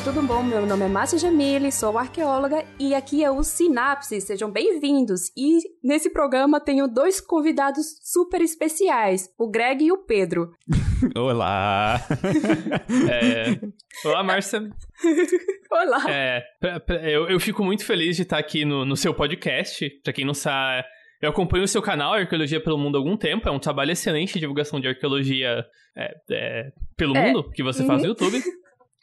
Olá, gente, tudo bom? Meu nome é Márcia Jamile, sou arqueóloga e aqui é o Sinapse. Sejam bem-vindos. E nesse programa tenho dois convidados super especiais, o Greg e o Pedro. Olá! É... Olá, Márcia. Olá! É, eu, eu fico muito feliz de estar aqui no, no seu podcast. Pra quem não sabe, eu acompanho o seu canal, Arqueologia pelo Mundo, há algum tempo. É um trabalho excelente de divulgação de arqueologia é, é, pelo é. mundo que você faz no uhum. YouTube.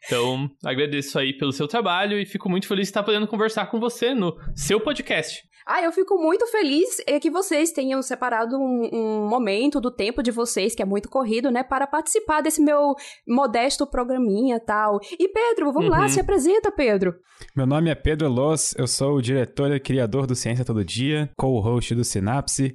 Então, agradeço aí pelo seu trabalho e fico muito feliz de estar podendo conversar com você no seu podcast. Ah, eu fico muito feliz que vocês tenham separado um, um, momento do tempo de vocês, que é muito corrido, né, para participar desse meu modesto programinha tal. E Pedro, vamos uhum. lá, se apresenta, Pedro. Meu nome é Pedro Loss, eu sou o diretor e criador do Ciência Todo Dia, co-host do Sinapse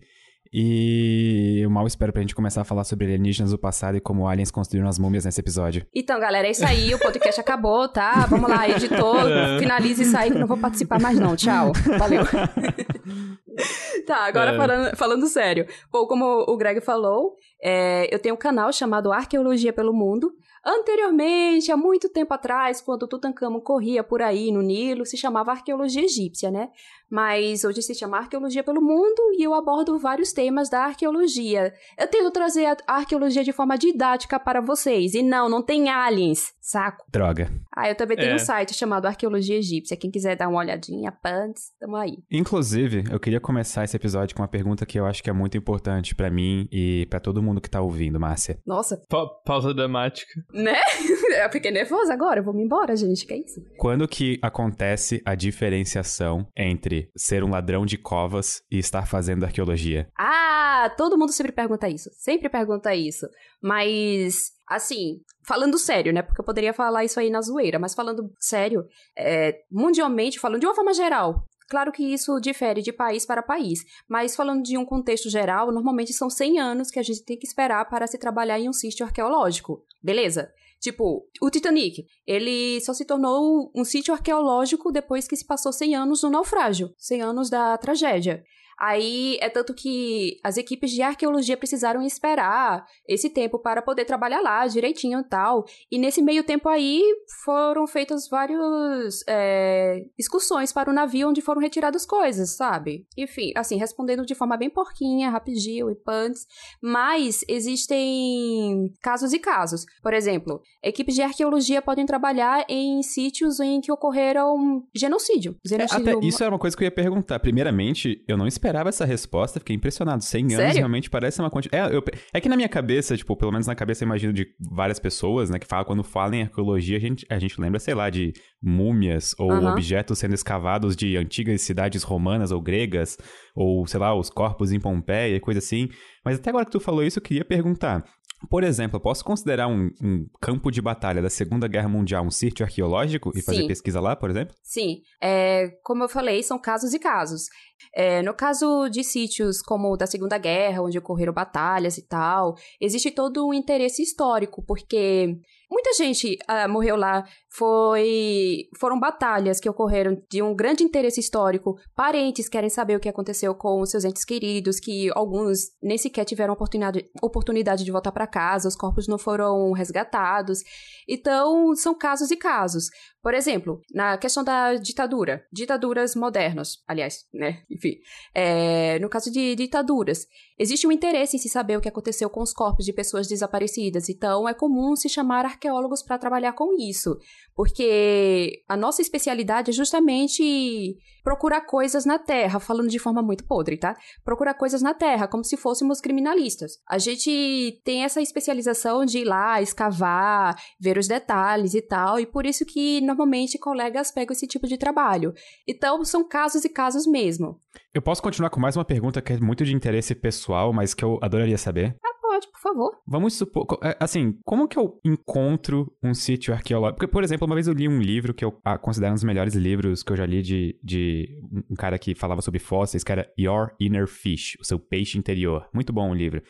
e eu mal espero pra gente começar a falar sobre alienígenas do passado e como aliens construíram as múmias nesse episódio. Então, galera, é isso aí. O podcast acabou, tá? Vamos lá, editor, é. finalize isso aí que não vou participar mais não. Tchau. Valeu. tá, agora é. falando, falando sério. Pô, como o Greg falou, é, eu tenho um canal chamado Arqueologia pelo Mundo. Anteriormente, há muito tempo atrás, quando Tutankhamon corria por aí no Nilo, se chamava arqueologia egípcia, né? Mas hoje se chama arqueologia pelo mundo e eu abordo vários temas da arqueologia. Eu tento trazer a arqueologia de forma didática para vocês. E não, não tem aliens. Saco. Droga. Ah, eu também tenho é. um site chamado Arqueologia Egípcia. Quem quiser dar uma olhadinha, pants, tamo aí. Inclusive, eu queria começar esse episódio com uma pergunta que eu acho que é muito importante para mim e para todo mundo que tá ouvindo, Márcia. Nossa. Pa pausa dramática. Né? Eu fiquei nervosa agora, eu vou me embora, gente, que é isso? Quando que acontece a diferenciação entre ser um ladrão de covas e estar fazendo arqueologia? Ah, todo mundo sempre pergunta isso, sempre pergunta isso. Mas, assim, falando sério, né? Porque eu poderia falar isso aí na zoeira, mas falando sério, é, mundialmente, falando de uma forma geral, Claro que isso difere de país para país, mas falando de um contexto geral, normalmente são 100 anos que a gente tem que esperar para se trabalhar em um sítio arqueológico. Beleza? Tipo, o Titanic, ele só se tornou um sítio arqueológico depois que se passou 100 anos do naufrágio, 100 anos da tragédia. Aí é tanto que as equipes de arqueologia precisaram esperar esse tempo para poder trabalhar lá direitinho e tal. E nesse meio tempo aí foram feitas várias é, excursões para o navio onde foram retiradas coisas, sabe? Enfim, assim, respondendo de forma bem porquinha, rapidinho e punts. Mas existem casos e casos. Por exemplo, equipes de arqueologia podem trabalhar em sítios em que ocorreram genocídio. genocídio é, até isso era uma coisa que eu ia perguntar. Primeiramente, eu não esperava esperava essa resposta, fiquei impressionado. 100 anos Sério? realmente parece uma quantidade. É, eu... é que na minha cabeça, tipo, pelo menos na cabeça eu imagino de várias pessoas, né, que falam, quando falam em arqueologia, a gente, a gente lembra, sei lá, de múmias ou uhum. objetos sendo escavados de antigas cidades romanas ou gregas, ou sei lá, os corpos em Pompeia e coisa assim. Mas até agora que tu falou isso, eu queria perguntar: por exemplo, eu posso considerar um, um, campo de batalha da Segunda Guerra Mundial um sítio arqueológico e Sim. fazer pesquisa lá, por exemplo? Sim. É, como eu falei, são casos e casos. É, no caso de sítios como o da Segunda Guerra, onde ocorreram batalhas e tal, existe todo um interesse histórico, porque muita gente uh, morreu lá. Foi, foram batalhas que ocorreram de um grande interesse histórico. Parentes querem saber o que aconteceu com os seus entes queridos, que alguns nem sequer tiveram oportunidade, oportunidade de voltar para casa, os corpos não foram resgatados. Então, são casos e casos. Por exemplo, na questão da ditadura, ditaduras modernas, aliás, né? Enfim, é, no caso de ditaduras, existe um interesse em se saber o que aconteceu com os corpos de pessoas desaparecidas, então é comum se chamar arqueólogos para trabalhar com isso, porque a nossa especialidade é justamente procurar coisas na terra, falando de forma muito podre, tá? Procurar coisas na terra, como se fôssemos criminalistas. A gente tem essa especialização de ir lá, escavar, ver os detalhes e tal, e por isso que normalmente colegas pegam esse tipo de trabalho. Então, são casos e casos mesmo. Eu posso continuar com mais uma pergunta que é muito de interesse pessoal, mas que eu adoraria saber? Ah, pode, por favor. Vamos supor, é, assim, como que eu encontro um sítio arqueológico? Porque, por exemplo, uma vez eu li um livro que eu ah, considero um dos melhores livros que eu já li de, de um cara que falava sobre fósseis, que era Your Inner Fish, o seu peixe interior. Muito bom o livro.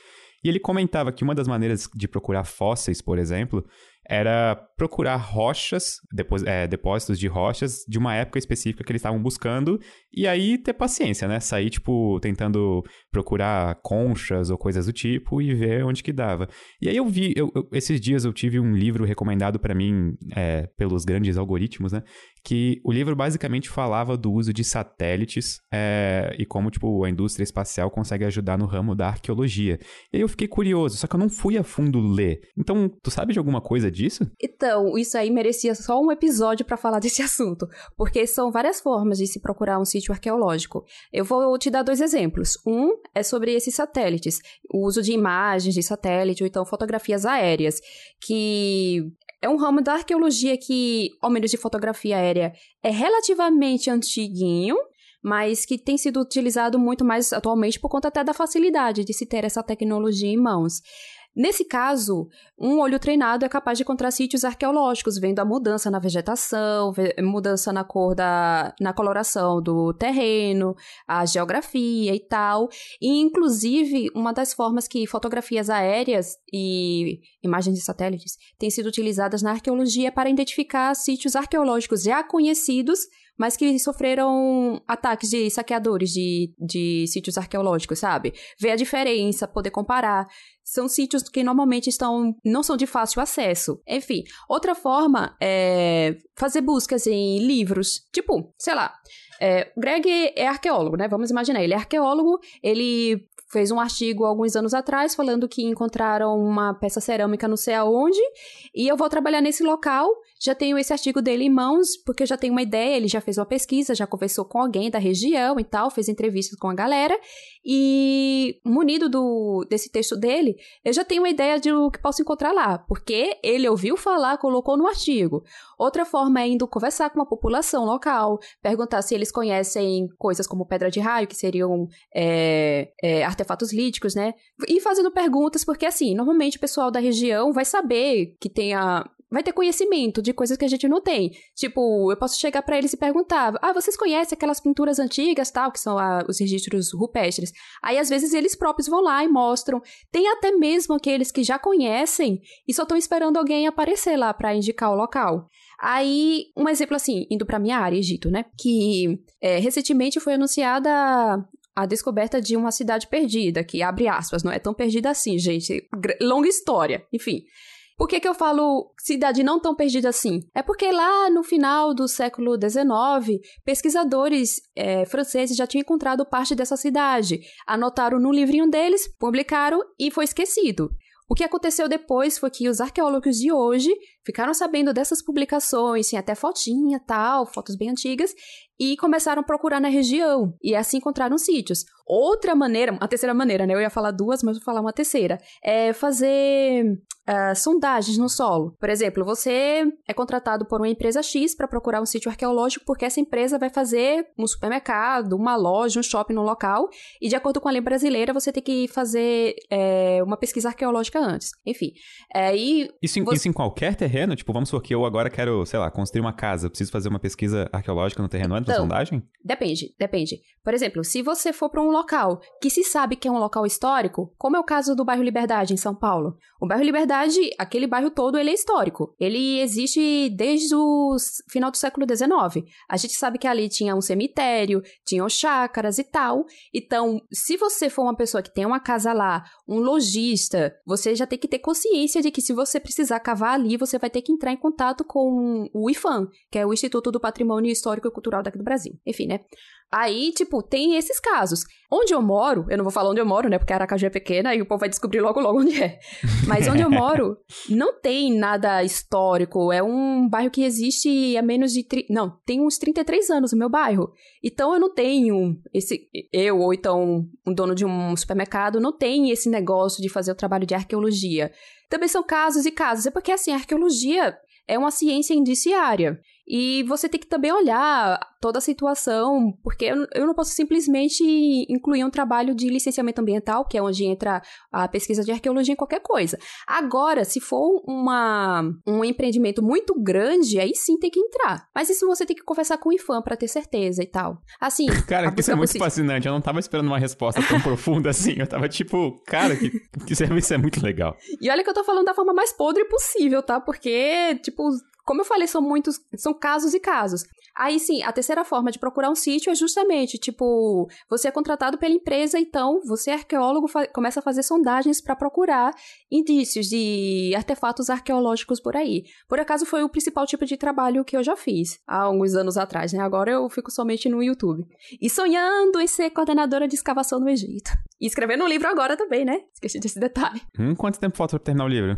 E ele comentava que uma das maneiras de procurar fósseis, por exemplo, era procurar rochas, depois, é, depósitos de rochas de uma época específica que eles estavam buscando, e aí ter paciência, né? Sair, tipo, tentando procurar conchas ou coisas do tipo e ver onde que dava. E aí eu vi, eu, eu, esses dias eu tive um livro recomendado para mim é, pelos grandes algoritmos, né? que o livro basicamente falava do uso de satélites é, e como, tipo, a indústria espacial consegue ajudar no ramo da arqueologia. E aí eu fiquei curioso, só que eu não fui a fundo ler. Então, tu sabe de alguma coisa disso? Então, isso aí merecia só um episódio para falar desse assunto, porque são várias formas de se procurar um sítio arqueológico. Eu vou te dar dois exemplos. Um é sobre esses satélites, o uso de imagens de satélite ou então fotografias aéreas, que é um ramo da arqueologia que, ao menos de fotografia aérea, é relativamente antiguinho, mas que tem sido utilizado muito mais atualmente por conta até da facilidade de se ter essa tecnologia em mãos. Nesse caso, um olho treinado é capaz de encontrar sítios arqueológicos, vendo a mudança na vegetação, mudança na cor da. na coloração do terreno, a geografia e tal. E, inclusive, uma das formas que fotografias aéreas e imagens de satélites têm sido utilizadas na arqueologia para identificar sítios arqueológicos já conhecidos mas que sofreram ataques de saqueadores de, de sítios arqueológicos, sabe? Ver a diferença, poder comparar. São sítios que normalmente estão não são de fácil acesso. Enfim, outra forma é fazer buscas em livros, tipo, sei lá, é, Greg é arqueólogo, né? Vamos imaginar, ele é arqueólogo, ele fez um artigo alguns anos atrás falando que encontraram uma peça cerâmica não sei aonde, e eu vou trabalhar nesse local já tenho esse artigo dele em mãos, porque eu já tenho uma ideia, ele já fez uma pesquisa, já conversou com alguém da região e tal, fez entrevistas com a galera, e munido do, desse texto dele, eu já tenho uma ideia de o que posso encontrar lá, porque ele ouviu falar, colocou no artigo. Outra forma é indo conversar com a população local, perguntar se eles conhecem coisas como pedra de raio, que seriam é, é, artefatos líticos, né? E fazendo perguntas, porque assim, normalmente o pessoal da região vai saber que tem a, vai ter conhecimento de coisas que a gente não tem. Tipo, eu posso chegar para eles e perguntar: "Ah, vocês conhecem aquelas pinturas antigas, tal, que são a, os registros rupestres?" Aí às vezes eles próprios vão lá e mostram. Tem até mesmo aqueles que já conhecem e só estão esperando alguém aparecer lá para indicar o local. Aí, um exemplo assim, indo para minha área, Egito, né? Que é, recentemente foi anunciada a descoberta de uma cidade perdida, que abre aspas, não é tão perdida assim, gente. Longa história. Enfim. Por que, que eu falo cidade não tão perdida assim? É porque lá no final do século XIX, pesquisadores é, franceses já tinham encontrado parte dessa cidade, anotaram no livrinho deles, publicaram e foi esquecido. O que aconteceu depois foi que os arqueólogos de hoje ficaram sabendo dessas publicações, tinha até fotinha, tal, fotos bem antigas, e começaram a procurar na região, e assim encontraram sítios. Outra maneira, a terceira maneira, né? Eu ia falar duas, mas vou falar uma terceira. É fazer uh, sondagens no solo. Por exemplo, você é contratado por uma empresa X para procurar um sítio arqueológico porque essa empresa vai fazer um supermercado, uma loja, um shopping no local, e de acordo com a lei brasileira, você tem que fazer é, uma pesquisa arqueológica antes. Enfim. É, e isso, em, você... isso em qualquer terreno? Tipo, vamos supor que eu agora quero, sei lá, construir uma casa, preciso fazer uma pesquisa arqueológica no terreno antes então, da sondagem? Depende, depende. Por exemplo, se você for para um local que se sabe que é um local histórico, como é o caso do bairro Liberdade, em São Paulo. O bairro Liberdade, aquele bairro todo, ele é histórico. Ele existe desde o final do século XIX. A gente sabe que ali tinha um cemitério, tinham chácaras e tal. Então, se você for uma pessoa que tem uma casa lá, um lojista, você já tem que ter consciência de que se você precisar cavar ali, você vai ter que entrar em contato com o IFAM, que é o Instituto do Patrimônio Histórico e Cultural daqui do Brasil. Enfim, né? Aí, tipo, tem esses casos. Onde eu moro, eu não vou falar onde eu moro, né? Porque Aracaju é pequena e o povo vai descobrir logo logo onde é. Mas onde eu moro, não tem nada histórico. É um bairro que existe há menos de. Tri... Não, tem uns 33 anos o meu bairro. Então eu não tenho esse. Eu, ou então um dono de um supermercado, não tem esse negócio de fazer o trabalho de arqueologia. Também são casos e casos. É porque, assim, a arqueologia é uma ciência indiciária. E você tem que também olhar toda a situação, porque eu não posso simplesmente incluir um trabalho de licenciamento ambiental, que é onde entra a pesquisa de arqueologia em qualquer coisa. Agora, se for uma, um empreendimento muito grande, aí sim tem que entrar. Mas isso você tem que conversar com o IFAM para ter certeza e tal. Assim. Cara, isso é muito fascinante. Eu não tava esperando uma resposta tão profunda assim. Eu tava tipo, cara, que, que serviço é muito legal. E olha que eu tô falando da forma mais podre possível, tá? Porque, tipo, como eu falei, são muitos, são casos e casos. Aí sim, a terceira forma de procurar um sítio é justamente, tipo, você é contratado pela empresa, então você é arqueólogo, começa a fazer sondagens para procurar indícios de artefatos arqueológicos por aí. Por acaso foi o principal tipo de trabalho que eu já fiz há alguns anos atrás, né? Agora eu fico somente no YouTube. E sonhando em ser coordenadora de escavação no Egito. E escrevendo um livro agora também, né? Esqueci desse detalhe. Hum, quanto tempo falta pra terminar o livro?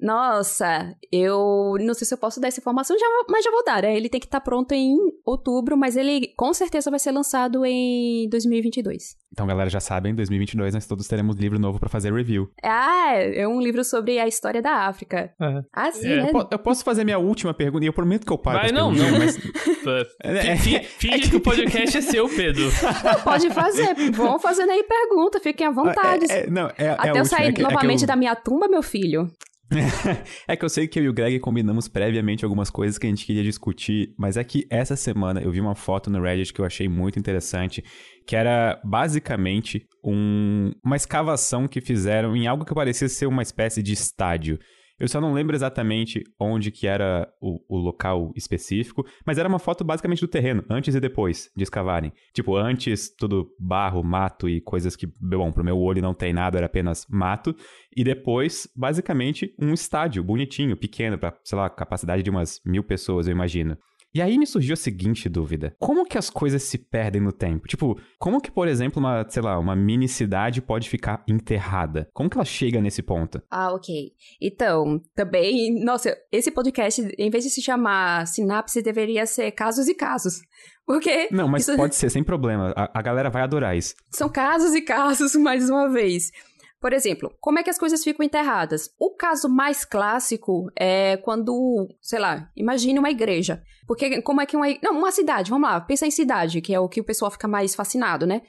Nossa, eu não sei se eu posso dar essa informação, já, mas já vou dar. Né? Ele tem que estar tá pronto em outubro, mas ele com certeza vai ser lançado em 2022. Então, galera, já sabem, em 2022 nós todos teremos livro novo para fazer review. Ah, é um livro sobre a história da África. Uhum. Ah, sim, é. né? Eu, posso fazer minha última pergunta, e eu prometo que eu paro Vai, não, não. Mas... é, Finge é que o podcast é seu, Pedro. Pode fazer. Vão fazendo aí pergunta, fiquem à vontade. É, é, não, é, Até eu sair novamente eu... da minha tumba, meu filho. é que eu sei que eu e o Greg combinamos previamente algumas coisas que a gente queria discutir, mas é que essa semana eu vi uma foto no Reddit que eu achei muito interessante, que era basicamente um, uma escavação que fizeram em algo que parecia ser uma espécie de estádio. Eu só não lembro exatamente onde que era o, o, local específico, mas era uma foto basicamente do terreno, antes e depois de escavarem. Tipo, antes tudo barro, mato e coisas que, bom, pro meu olho não tem nada, era apenas mato. E depois, basicamente, um estádio bonitinho, pequeno, pra, sei lá, capacidade de umas mil pessoas, eu imagino. E aí me surgiu a seguinte dúvida: como que as coisas se perdem no tempo? Tipo, como que, por exemplo, uma, sei lá, uma mini cidade pode ficar enterrada? Como que ela chega nesse ponto? Ah, ok. Então, também, nossa, esse podcast, em vez de se chamar Sinapse, deveria ser Casos e Casos. Porque. Não, mas isso... pode ser, sem problema. A, a galera vai adorar isso. São casos e casos, mais uma vez. Por exemplo, como é que as coisas ficam enterradas? O caso mais clássico é quando, sei lá, imagine uma igreja. Porque como é que uma. Não, uma cidade, vamos lá, pensa em cidade, que é o que o pessoal fica mais fascinado, né?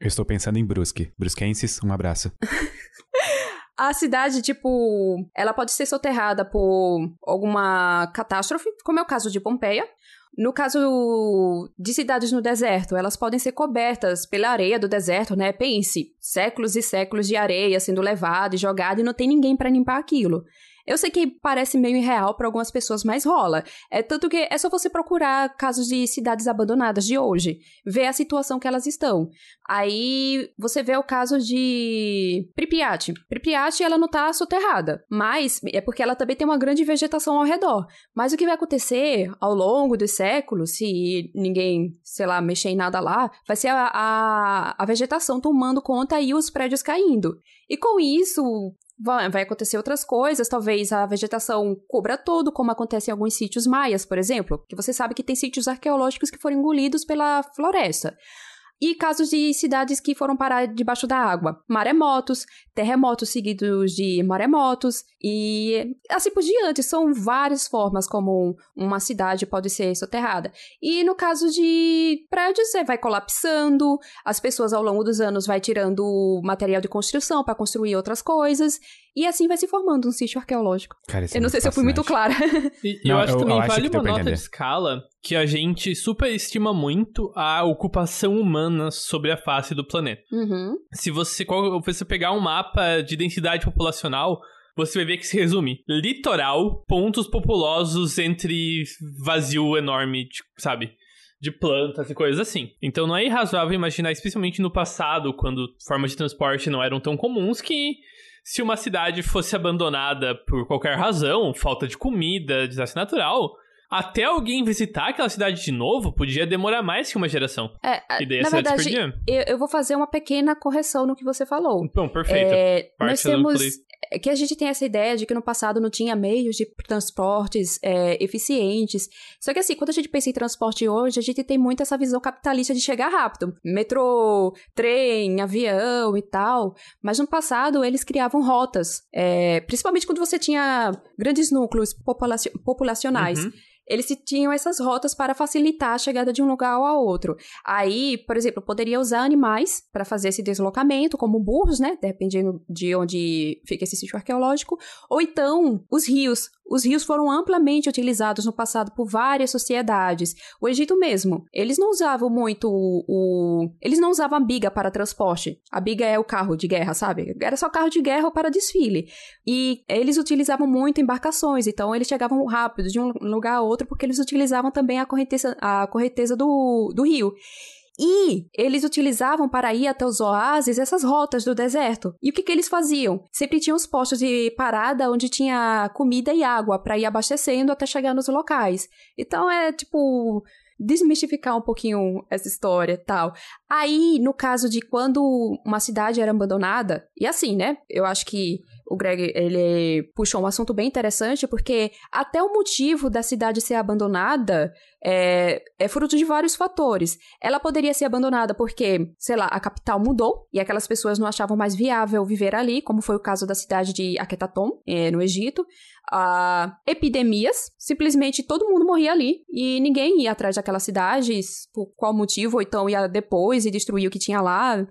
Eu estou pensando em Brusque. Brusquenses, um abraço. A cidade, tipo, ela pode ser soterrada por alguma catástrofe, como é o caso de Pompeia, no caso de cidades no deserto, elas podem ser cobertas pela areia do deserto, né? Pense, séculos e séculos de areia sendo levada e jogada e não tem ninguém para limpar aquilo. Eu sei que parece meio irreal para algumas pessoas, mas rola. É tanto que é só você procurar casos de cidades abandonadas de hoje, ver a situação que elas estão. Aí você vê o caso de Pripyat. Pripyat ela não tá soterrada, mas é porque ela também tem uma grande vegetação ao redor. Mas o que vai acontecer ao longo dos séculos, se ninguém, sei lá, mexer em nada lá, vai ser a, a, a vegetação tomando conta e os prédios caindo. E com isso, vai, acontecer outras coisas, talvez a vegetação cubra todo, como acontece em alguns sítios maias, por exemplo, que você sabe que tem sítios arqueológicos que foram engolidos pela floresta e casos de cidades que foram parar debaixo da água. Maremotos, terremotos seguidos de maremotos e assim por diante. São várias formas como uma cidade pode ser soterrada. E no caso de prédios, você vai colapsando, as pessoas ao longo dos anos vai tirando material de construção para construir outras coisas. E assim vai se formando um sítio arqueológico. Cara, eu não sei se eu fui muito clara. E, não, eu acho eu, também eu vale uma nota de escala que a gente superestima muito a ocupação humana sobre a face do planeta. Uhum. Se você, você pegar um mapa de densidade populacional, você vai ver que se resume litoral, pontos populosos entre vazio enorme, tipo, sabe? De plantas e coisas assim. Então não é irrazoável imaginar, especialmente no passado, quando formas de transporte não eram tão comuns, que se uma cidade fosse abandonada por qualquer razão, falta de comida, desastre natural, até alguém visitar aquela cidade de novo podia demorar mais que uma geração. É, e daí na verdade, eu, eu, vou fazer uma pequena correção no que você falou. Bom, perfeito. É, nós temos é que a gente tem essa ideia de que no passado não tinha meios de transportes é, eficientes. Só que assim, quando a gente pensa em transporte hoje, a gente tem muito essa visão capitalista de chegar rápido. Metrô, trem, avião e tal. Mas no passado, eles criavam rotas. É, principalmente quando você tinha grandes núcleos populacionais. Uhum. eles tinham essas rotas para facilitar a chegada de um lugar ao outro. Aí, por exemplo, poderia usar animais para fazer esse deslocamento, como burros, né? Dependendo de onde fica esse sítio arqueológico, ou então os rios. Os rios foram amplamente utilizados no passado por várias sociedades. O Egito mesmo, eles não usavam muito o, o, eles não usavam a biga para transporte. A biga é o carro de guerra, sabe? Era só carro de guerra para desfile. E eles utilizavam muito embarcações, então eles chegavam rápido de um lugar a outro porque eles utilizavam também a correnteza, a correnteza do, do rio. E eles utilizavam para ir até os oásis essas rotas do deserto. E o que, que eles faziam? Sempre tinham os postos de parada onde tinha comida e água para ir abastecendo até chegar nos locais. Então é tipo desmistificar um pouquinho essa história tal. Aí, no caso de quando uma cidade era abandonada, e assim, né? Eu acho que o Greg ele puxou um assunto bem interessante, porque até o motivo da cidade ser abandonada é, é fruto de vários fatores. Ela poderia ser abandonada porque, sei lá, a capital mudou e aquelas pessoas não achavam mais viável viver ali, como foi o caso da cidade de Akhetaton, é, no Egito. Uh, epidemias, simplesmente todo mundo morria ali e ninguém ia atrás daquelas cidades, por qual motivo, ou então ia depois e destruir o que tinha lá.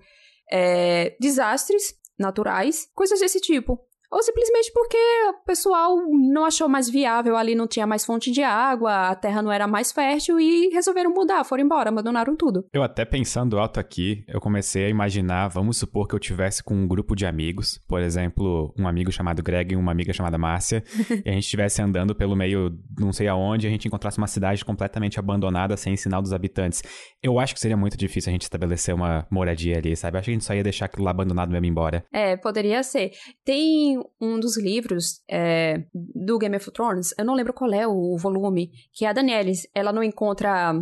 É, desastres naturais, coisas desse tipo. Ou simplesmente porque o pessoal não achou mais viável, ali não tinha mais fonte de água, a terra não era mais fértil e resolveram mudar, foram embora, abandonaram tudo. Eu até pensando alto aqui, eu comecei a imaginar, vamos supor que eu tivesse com um grupo de amigos, por exemplo, um amigo chamado Greg e uma amiga chamada Márcia, e a gente estivesse andando pelo meio, não sei aonde, e a gente encontrasse uma cidade completamente abandonada, sem sinal dos habitantes. Eu acho que seria muito difícil a gente estabelecer uma moradia ali, sabe? Eu acho que a gente só ia deixar aquilo lá abandonado mesmo embora. É, poderia ser. Tem um dos livros é, do Game of Thrones, eu não lembro qual é o volume, que é a Daenerys, ela não encontra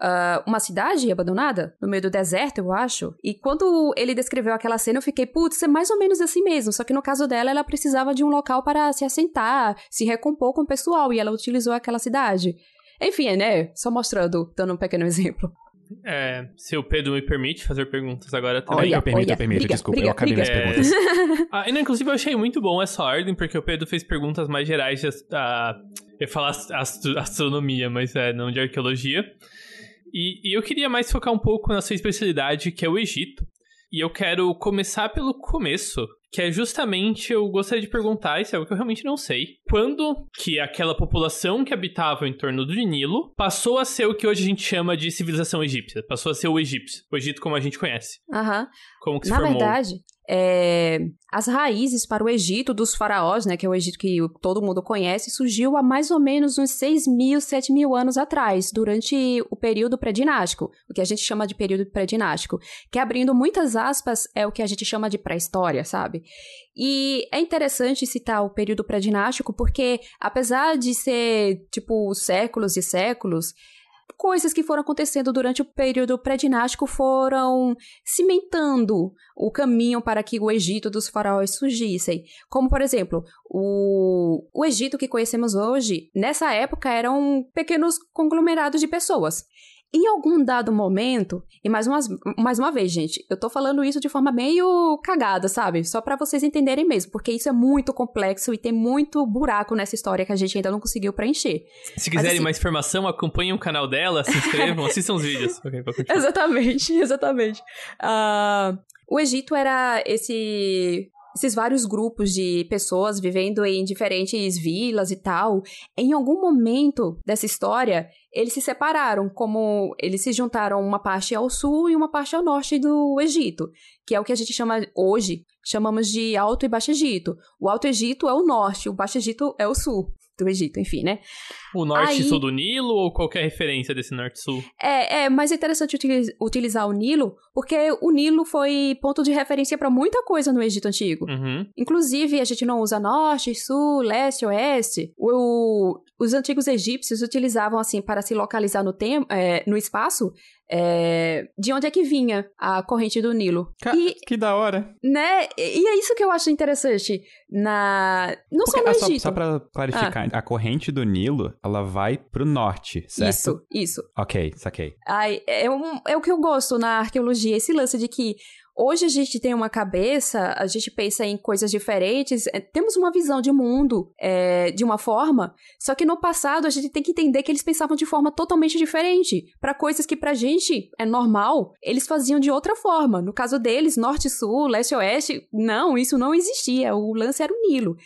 uh, uma cidade abandonada no meio do deserto, eu acho. E quando ele descreveu aquela cena, eu fiquei, putz, é mais ou menos assim mesmo. Só que no caso dela, ela precisava de um local para se assentar, se recompor com o pessoal, e ela utilizou aquela cidade. Enfim, né? Só mostrando, dando um pequeno exemplo. É, se o Pedro me permite fazer perguntas agora também. Olha, eu permito, olha, eu permito, briga, desculpa, briga, eu acabei briga. minhas perguntas. ah, e, inclusive, eu achei muito bom essa ordem, porque o Pedro fez perguntas mais gerais de eu ia falar ast astronomia, mas é, não de arqueologia. E, e eu queria mais focar um pouco na sua especialidade, que é o Egito. E eu quero começar pelo começo, que é justamente, eu gostaria de perguntar, isso é algo que eu realmente não sei. Quando que aquela população que habitava em torno do Nilo passou a ser o que hoje a gente chama de civilização egípcia? Passou a ser o egípcio, o Egito como a gente conhece. Aham. Como que se Na formou? verdade, é, as raízes para o Egito dos faraós, né, que é o Egito que todo mundo conhece, surgiu há mais ou menos uns 6 mil, 7 mil anos atrás, durante o período pré-dinástico, o que a gente chama de período pré-dinástico, que abrindo muitas aspas é o que a gente chama de pré-história, sabe? E é interessante citar o período pré-dinástico porque, apesar de ser, tipo, séculos e séculos, coisas que foram acontecendo durante o período pré-dinástico foram cimentando o caminho para que o Egito dos faraós surgissem. Como, por exemplo, o, o Egito que conhecemos hoje, nessa época, eram pequenos conglomerados de pessoas. Em algum dado momento, e mais uma, mais uma vez, gente, eu tô falando isso de forma meio cagada, sabe? Só para vocês entenderem mesmo, porque isso é muito complexo e tem muito buraco nessa história que a gente ainda não conseguiu preencher. Se quiserem assim, mais informação, acompanhem o canal dela, se inscrevam, assistam os vídeos. Okay, exatamente, exatamente. Uh, o Egito era esse esses vários grupos de pessoas vivendo em diferentes vilas e tal, em algum momento dessa história, eles se separaram, como eles se juntaram uma parte ao sul e uma parte ao norte do Egito, que é o que a gente chama hoje, chamamos de Alto e Baixo Egito. O Alto Egito é o norte, o Baixo Egito é o sul do Egito, enfim, né? O norte Aí, sul do Nilo ou qualquer referência desse norte-sul? É, é, mas é interessante utilizar o Nilo, porque o Nilo foi ponto de referência para muita coisa no Egito Antigo. Uhum. Inclusive, a gente não usa norte, sul, leste, oeste. O, os antigos egípcios utilizavam, assim, para se localizar no, tempo, é, no espaço, é, de onde é que vinha a corrente do Nilo. Ca e, que da hora. Né? E é isso que eu acho interessante na... Não Porque, só no ah, Egito. Só, só pra clarificar, ah. a corrente do Nilo, ela vai pro norte, certo? Isso, isso. Ok, saquei. Ai, é, um, é o que eu gosto na arqueologia, esse lance de que Hoje a gente tem uma cabeça, a gente pensa em coisas diferentes, é, temos uma visão de mundo é, de uma forma, só que no passado a gente tem que entender que eles pensavam de forma totalmente diferente. Para coisas que pra gente é normal, eles faziam de outra forma. No caso deles, norte, sul, leste, oeste, não, isso não existia. O lance era o Nilo.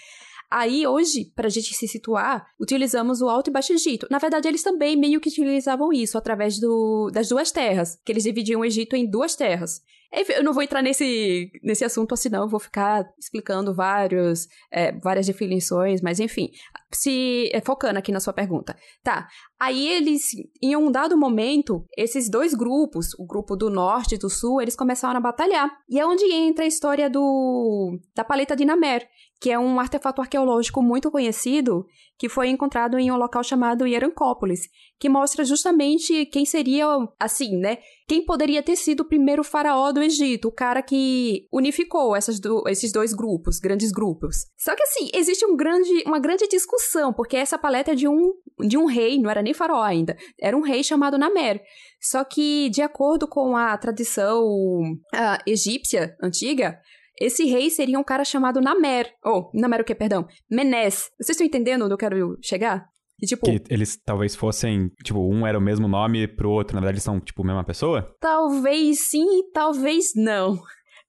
Aí, hoje, para a gente se situar, utilizamos o Alto e Baixo Egito. Na verdade, eles também meio que utilizavam isso através do, das duas terras, que eles dividiam o Egito em duas terras. Eu não vou entrar nesse, nesse assunto assim, não. Eu vou ficar explicando vários, é, várias definições, mas enfim. Se é, focando aqui na sua pergunta. Tá. Aí eles, em um dado momento, esses dois grupos, o grupo do norte e do sul, eles começaram a batalhar. E é onde entra a história do da paleta de Namer, que é um artefato arqueológico muito conhecido que foi encontrado em um local chamado Hierancópolis, que mostra justamente quem seria, assim, né? Quem poderia ter sido o primeiro faraó do Egito, o cara que unificou do, esses dois grupos, grandes grupos. Só que assim, existe um grande, uma grande discussão, porque essa paleta é de um, de um rei, não era nem faraó ainda, era um rei chamado Namer. Só que, de acordo com a tradição uh, egípcia antiga, esse rei seria um cara chamado Namer. Ou, oh, Namer o quê, perdão? Menes. Vocês estão entendendo onde eu quero chegar? E, tipo, que eles talvez fossem, tipo, um era o mesmo nome pro outro, na verdade eles são, tipo, a mesma pessoa? Talvez sim e talvez não.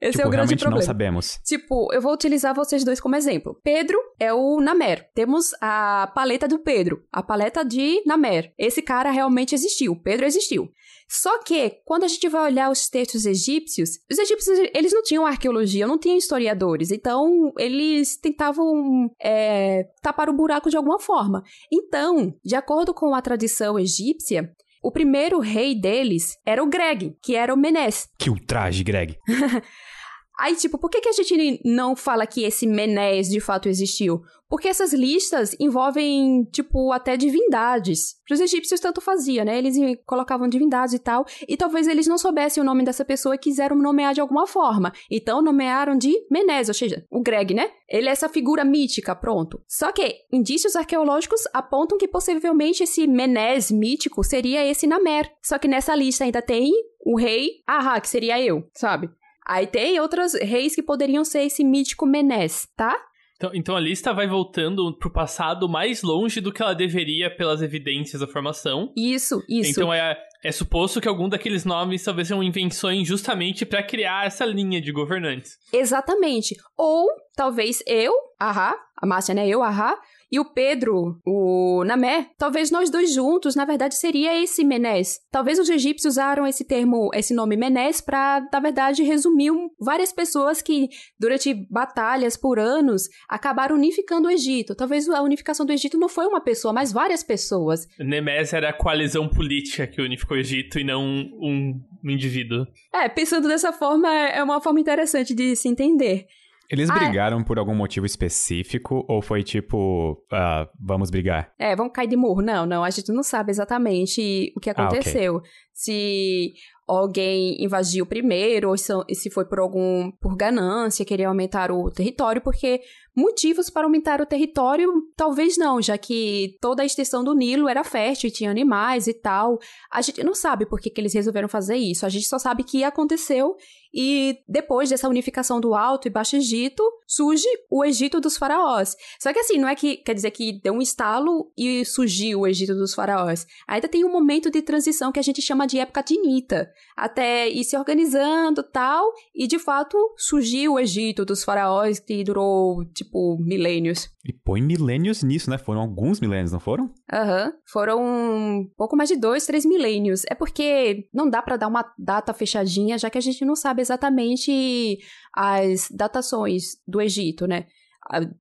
Esse tipo, é o grande problema. não sabemos. Tipo, eu vou utilizar vocês dois como exemplo. Pedro é o Namer. Temos a paleta do Pedro, a paleta de Namer. Esse cara realmente existiu. Pedro existiu. Só que, quando a gente vai olhar os textos egípcios, os egípcios, eles não tinham arqueologia, não tinham historiadores, então eles tentavam é, tapar o buraco de alguma forma. Então, de acordo com a tradição egípcia, o primeiro rei deles era o Greg, que era o Menes. Que ultraje, Greg. Aí, tipo, por que, que a gente não fala que esse Menés de fato existiu? Porque essas listas envolvem, tipo, até divindades. Os egípcios tanto fazia, né? Eles colocavam divindades e tal, e talvez eles não soubessem o nome dessa pessoa e quiseram nomear de alguma forma. Então nomearam de Menés, ou seja, o Greg, né? Ele é essa figura mítica, pronto. Só que indícios arqueológicos apontam que possivelmente esse Menés mítico seria esse Namer. Só que nessa lista ainda tem o rei Ahá, que seria eu, sabe? Aí tem outros reis que poderiam ser esse mítico Menés, tá? Então, então a lista vai voltando pro passado mais longe do que ela deveria pelas evidências da formação. Isso, isso. Então é, é suposto que algum daqueles nomes talvez sejam invenções justamente para criar essa linha de governantes. Exatamente. Ou talvez eu, ahá, a Márcia, né? Eu, ahá, e o Pedro, o Namé, talvez nós dois juntos, na verdade, seria esse Menés. Talvez os egípcios usaram esse termo, esse nome Menés, para, na verdade, resumir várias pessoas que, durante batalhas por anos, acabaram unificando o Egito. Talvez a unificação do Egito não foi uma pessoa, mas várias pessoas. Nemés era a coalizão política que unificou o Egito e não um, um indivíduo. É, pensando dessa forma, é uma forma interessante de se entender. Eles ah, é. brigaram por algum motivo específico ou foi tipo, uh, vamos brigar? É, vamos cair de murro. Não, não, a gente não sabe exatamente o que aconteceu. Ah, okay. Se alguém invadiu primeiro, ou se foi por algum por ganância, queria aumentar o território, porque motivos para aumentar o território, talvez não, já que toda a extensão do Nilo era fértil tinha animais e tal. A gente não sabe por que, que eles resolveram fazer isso, a gente só sabe que aconteceu e depois dessa unificação do Alto e Baixo Egito, surge o Egito dos faraós. Só que assim, não é que quer dizer que deu um estalo e surgiu o Egito dos faraós. Ainda tem um momento de transição que a gente chama de época tinita, até ir se organizando tal, e de fato surgiu o Egito dos faraós que durou tipo milênios. E põe milênios nisso, né? Foram alguns milênios, não foram? Aham. Uhum. Foram um pouco mais de dois, três milênios. É porque não dá para dar uma data fechadinha, já que a gente não sabe exatamente as datações do Egito, né?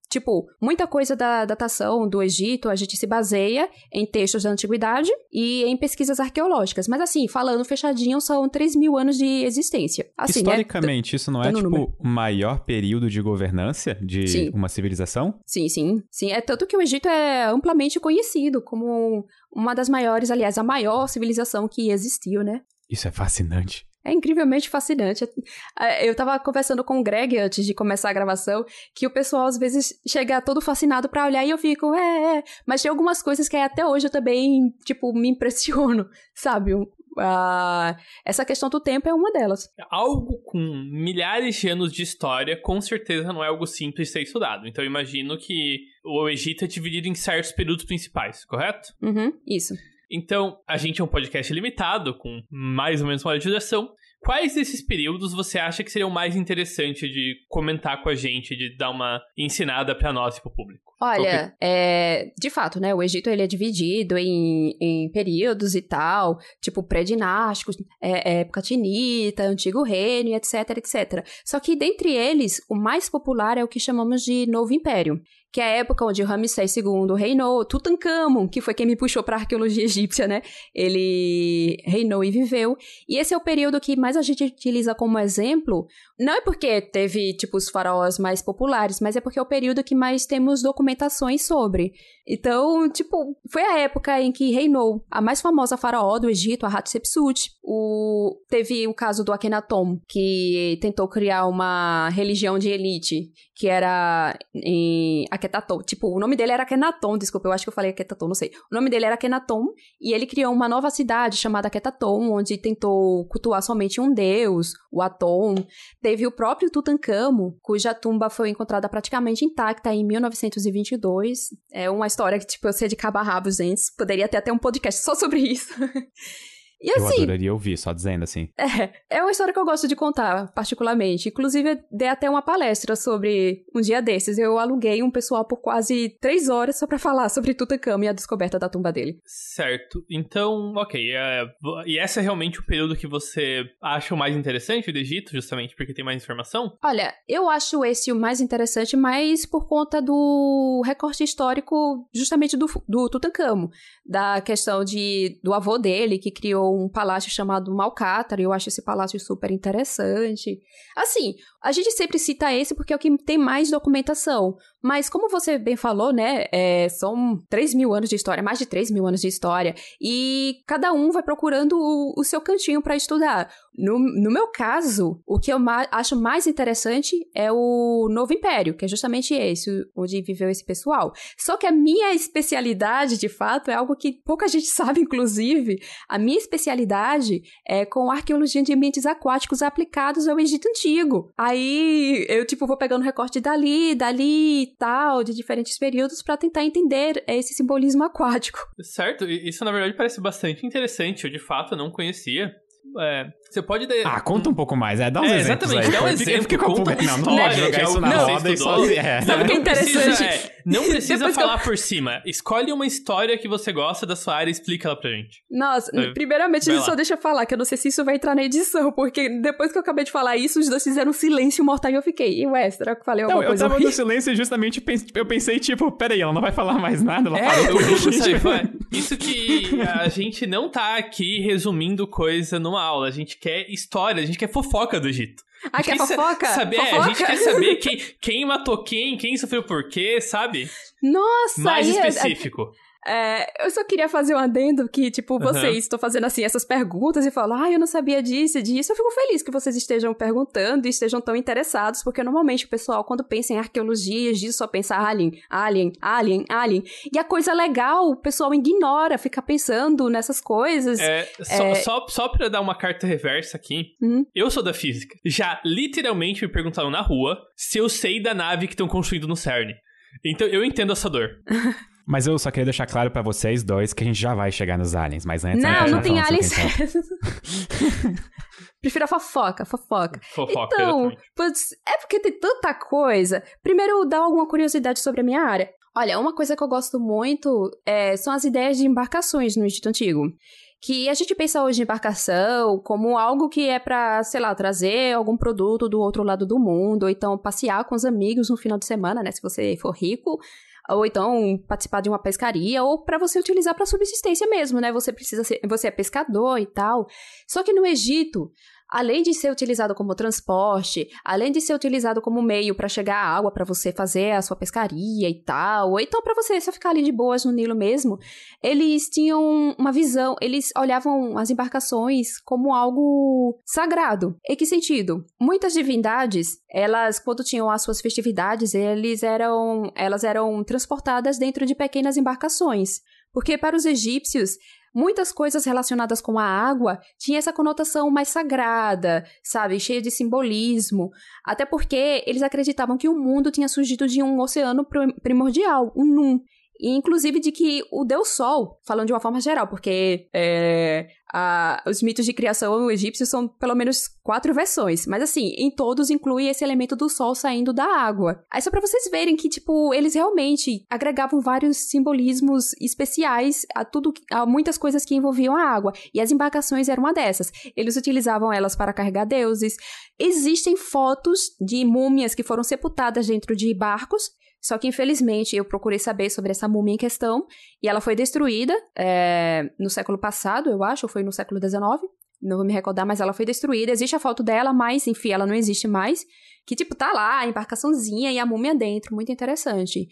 Tipo, muita coisa da datação do Egito a gente se baseia em textos da antiguidade e em pesquisas arqueológicas. Mas assim, falando fechadinho, são 3 mil anos de existência. Assim, né? Historicamente, né? isso não é tipo o maior período de governância de sim. uma civilização? Sim, sim. Sim, é tanto que o Egito é amplamente conhecido como uma das maiores, aliás, a maior civilização que existiu, né? Isso é fascinante. É incrivelmente fascinante. É, eu tava conversando com o Greg antes de começar a gravação, que o pessoal às vezes chega todo fascinado pra olhar e eu fico, é, é. Mas tem algumas coisas que até hoje eu também, tipo, me impressiono, sabe? uh, essa questão do tempo é uma delas. Algo com milhares de anos de história, com certeza não é algo simples de ser estudado. Então eu imagino que o Egito é dividido em certos períodos principais, correto? Uhum, isso. Então, a gente é um podcast limitado, com mais ou menos uma duração. Quais desses períodos você acha que seriam mais interessantes de comentar com a gente, de dar uma ensinada para nós e para o público? Olha, é, de fato, né? O Egito ele é dividido em, em períodos e tal, tipo pré-dinástico, é, época tinita, antigo reino, etc, etc. Só que dentre eles, o mais popular é o que chamamos de Novo Império, que é a época onde Ramsés II reinou, Tutankhamon, que foi quem me puxou para a arqueologia egípcia, né? Ele reinou e viveu. E esse é o período que mais a gente utiliza como exemplo, não é porque teve, tipo, os faraós mais populares, mas é porque é o período que mais temos documentações sobre. Então, tipo, foi a época em que reinou a mais famosa faraó do Egito, a Hatshepsut. O... Teve o caso do Akhenaton, que tentou criar uma religião de elite, que era em Akhenaton. Tipo, o nome dele era Akhenaton, desculpa, eu acho que eu falei Akhenaton, não sei. O nome dele era Akhenaton, e ele criou uma nova cidade chamada Akhenaton, onde tentou cultuar somente um deus, o Aton. Teve o próprio Tutankhamon, cuja tumba foi encontrada praticamente intacta em 1922. É uma história que, tipo, eu sei de cabo a rabo, gente. Poderia ter até um podcast só sobre isso. E assim. Eu adoraria ouvir, só dizendo assim. É, é uma história que eu gosto de contar, particularmente. Inclusive, dei até uma palestra sobre um dia desses. Eu aluguei um pessoal por quase três horas só pra falar sobre Tutankhamon e a descoberta da tumba dele. Certo. Então, ok. É, e esse é realmente o período que você acha o mais interessante do Egito, justamente porque tem mais informação? Olha, eu acho esse o mais interessante, mas por conta do recorte histórico, justamente do, do Tutankhamon. Da questão de, do avô dele, que criou um palácio chamado Malcátara, eu acho esse palácio super interessante. Assim, a gente sempre cita esse porque é o que tem mais documentação. Mas como você bem falou, né, é, são 3 mil anos de história, mais de 3 mil anos de história, e cada um vai procurando o, o seu cantinho para estudar. No, no meu caso, o que eu ma acho mais interessante é o Novo Império, que é justamente esse, onde viveu esse pessoal. Só que a minha especialidade, de fato, é algo que pouca gente sabe, inclusive. A minha especialidade é com arqueologia de ambientes aquáticos aplicados ao Egito Antigo. Aí eu, tipo, vou pegando recorte dali, dali tal, de diferentes períodos, para tentar entender esse simbolismo aquático. Certo, isso na verdade parece bastante interessante. Eu de fato não conhecia. É, você pode. De... Ah, conta um pouco mais. É, dá uns é, exemplos exatamente, aí. Dá um exemplo. Fica conta Não, não pode jogar isso na não, roda e só... É. Sabe o que é interessante? Não precisa, é, não precisa falar eu... por cima. Escolhe uma história que você gosta da sua área e explica ela pra gente. Nossa, primeiramente, só deixa eu falar, que eu não sei se isso vai entrar na edição, porque depois que eu acabei de falar isso, os dois fizeram um silêncio mortal e eu fiquei. E ué, será que eu falei alguma não, coisa? Eu tava no silêncio e justamente eu pensei, tipo, peraí, ela não vai falar mais nada? Ela é, eu, eu, Isso que a gente não tá aqui resumindo coisa numa aula. A gente quer história, a gente quer fofoca do Egito. Ah, quer fofoca? Saber, fofoca? É, a gente quer saber quem, quem matou quem, quem sofreu por quê, sabe? Nossa! Mais específico. É, eu só queria fazer um adendo que, tipo, vocês uhum. estão fazendo assim essas perguntas e falam, ah, eu não sabia disso e disso. Eu fico feliz que vocês estejam perguntando e estejam tão interessados, porque normalmente o pessoal, quando pensa em arqueologia, diz só pensa alien, alien, alien, alien. E a coisa legal, o pessoal ignora, fica pensando nessas coisas. É, só, é... só, só pra dar uma carta reversa aqui, hum? eu sou da física. Já literalmente me perguntaram na rua se eu sei da nave que estão construindo no CERN. Então eu entendo essa dor. Mas eu só queria deixar claro para vocês dois que a gente já vai chegar nos aliens, mas antes... Não, não tem aliens... Prefiro a fofoca, fofoca. Fofoca, Então, putz, é porque tem tanta coisa. Primeiro, dá alguma curiosidade sobre a minha área. Olha, uma coisa que eu gosto muito é, são as ideias de embarcações no Egito Antigo. Que a gente pensa hoje em embarcação como algo que é para, sei lá, trazer algum produto do outro lado do mundo, ou então passear com os amigos no final de semana, né? Se você for rico, ou então participar de uma pescaria, ou para você utilizar para subsistência mesmo, né? Você precisa ser, você é pescador e tal. Só que no Egito, além de ser utilizado como transporte, além de ser utilizado como meio para chegar à água para você fazer a sua pescaria e tal, ou então para você só ficar ali de boas no Nilo mesmo, eles tinham uma visão, eles olhavam as embarcações como algo sagrado. Em que sentido? Muitas divindades, elas quando tinham as suas festividades, eles eram, elas eram transportadas dentro de pequenas embarcações. Porque para os egípcios, muitas coisas relacionadas com a água tinham essa conotação mais sagrada, sabe? Cheia de simbolismo. Até porque eles acreditavam que o mundo tinha surgido de um oceano primordial, um Num. E, inclusive, de que o Deus Sol, falando de uma forma geral, porque é, a, os mitos de criação egípcios são pelo menos quatro versões, mas assim, em todos inclui esse elemento do Sol saindo da água. Aí só pra vocês verem que, tipo, eles realmente agregavam vários simbolismos especiais a tudo, a muitas coisas que envolviam a água. E as embarcações eram uma dessas. Eles utilizavam elas para carregar deuses. Existem fotos de múmias que foram sepultadas dentro de barcos só que, infelizmente, eu procurei saber sobre essa múmia em questão e ela foi destruída é, no século passado, eu acho, ou foi no século XIX. Não vou me recordar, mas ela foi destruída. Existe a foto dela, mas, enfim, ela não existe mais. Que, tipo, tá lá, a embarcaçãozinha e a múmia dentro. Muito interessante.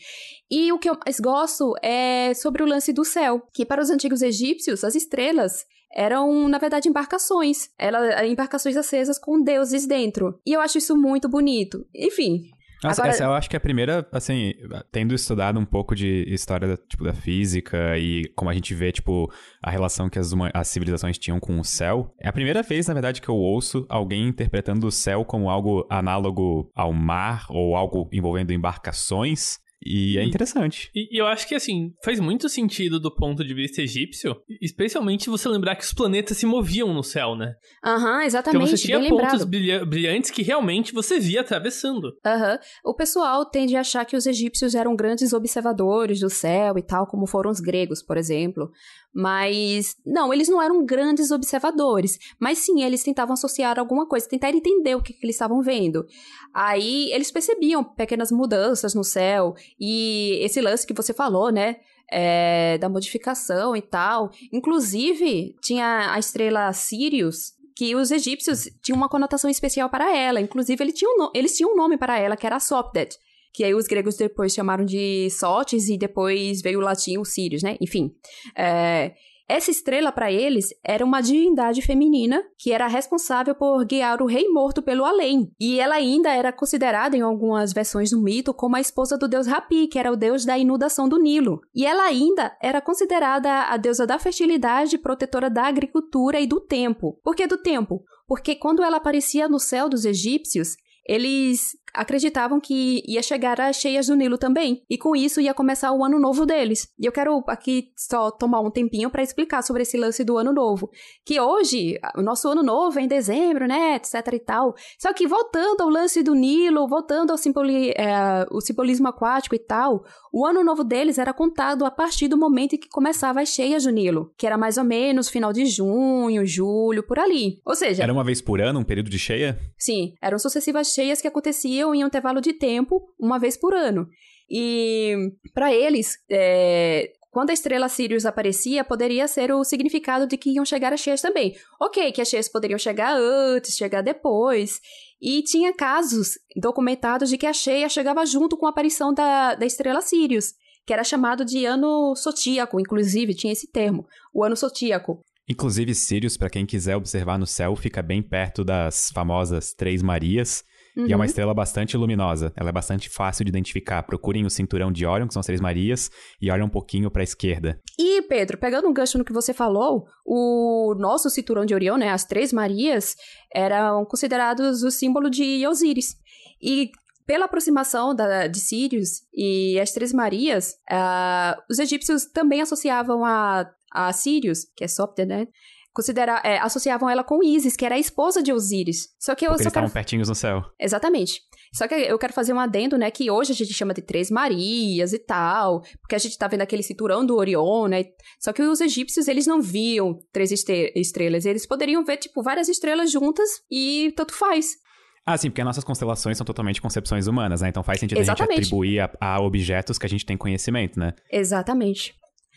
E o que eu mais gosto é sobre o lance do céu. Que para os antigos egípcios, as estrelas eram, na verdade, embarcações. Ela, embarcações acesas com deuses dentro. E eu acho isso muito bonito. Enfim, nossa, Agora... essa eu acho que é a primeira, assim, tendo estudado um pouco de história da, tipo, da física e como a gente vê, tipo, a relação que as, as civilizações tinham com o céu, é a primeira vez, na verdade, que eu ouço alguém interpretando o céu como algo análogo ao mar ou algo envolvendo embarcações. E é interessante. E, e, eu acho que, assim, faz muito sentido do ponto de vista egípcio, especialmente você lembrar que os planetas se moviam no céu, né? Aham, uhum, exatamente. Então você tinha pontos brilhantes que realmente você via atravessando. Aham. Uhum. O pessoal tende a achar que os egípcios eram grandes observadores do céu e tal, como foram os gregos, por exemplo. Mas, não, eles não eram grandes observadores. Mas sim, eles tentavam associar alguma coisa, tentar entender o que, que eles estavam vendo. Aí eles percebiam pequenas mudanças no céu. E esse lance que você falou, né? É, da modificação e tal. Inclusive, tinha a estrela Sirius, que os egípcios tinham uma conotação especial para ela. Inclusive, ele tinha um eles tinham um nome para ela, que era Sopdet que aí os gregos depois chamaram de Sotes e depois veio o latim, o Sirius, né? Enfim. É, essa estrela, para eles, era uma divindade feminina que era responsável por guiar o rei morto pelo além. E ela ainda era considerada, em algumas versões do mito, como a esposa do deus Rapi, que era o deus da inundação do Nilo. E ela ainda era considerada a deusa da fertilidade, protetora da agricultura e do tempo. Por que do tempo? Porque quando ela aparecia no céu dos egípcios, eles acreditavam que ia chegar as cheias do Nilo também, e com isso ia começar o ano novo deles. E eu quero aqui só tomar um tempinho para explicar sobre esse lance do ano novo, que hoje o nosso ano novo é em dezembro, né, etc e tal. Só que voltando ao lance do Nilo, voltando ao simboli é, o simbolismo aquático e tal, o ano novo deles era contado a partir do momento em que começava as cheias do Nilo, que era mais ou menos final de junho, julho, por ali. Ou seja, era uma vez por ano um período de cheia? Sim, eram sucessivas cheias que aconteciam em um intervalo de tempo, uma vez por ano. E para eles, é, quando a estrela Sirius aparecia, poderia ser o significado de que iam chegar as cheias também. Ok, que as cheias poderiam chegar antes, chegar depois. E tinha casos documentados de que a cheia chegava junto com a aparição da, da estrela Sirius, que era chamado de ano sotíaco, inclusive tinha esse termo, o ano sotíaco. Inclusive, Sirius, para quem quiser observar no céu, fica bem perto das famosas Três Marias, Uhum. E é uma uhum. estrela bastante luminosa. Ela é bastante fácil de identificar. Procurem o cinturão de Orion, que são as Três Marias, e olhem um pouquinho para a esquerda. E, Pedro, pegando um gancho no que você falou, o nosso cinturão de Orion, né, as Três Marias, eram considerados o símbolo de Osíris. E pela aproximação da, de Sírios e as Três Marias, uh, os egípcios também associavam a, a Sírios, que é Sopter, né? Considera é, associavam ela com Isis, que era a esposa de Osíris. Só que eu Porque só eles quero... estavam pertinhos no céu. Exatamente. Só que eu quero fazer um adendo, né, que hoje a gente chama de Três Marias e tal, porque a gente tá vendo aquele cinturão do Orion, né? Só que os egípcios, eles não viam três estrelas, eles poderiam ver, tipo, várias estrelas juntas e tanto faz. Ah, sim, porque nossas constelações são totalmente concepções humanas, né? Então faz sentido Exatamente. a gente atribuir a, a objetos que a gente tem conhecimento, né? Exatamente.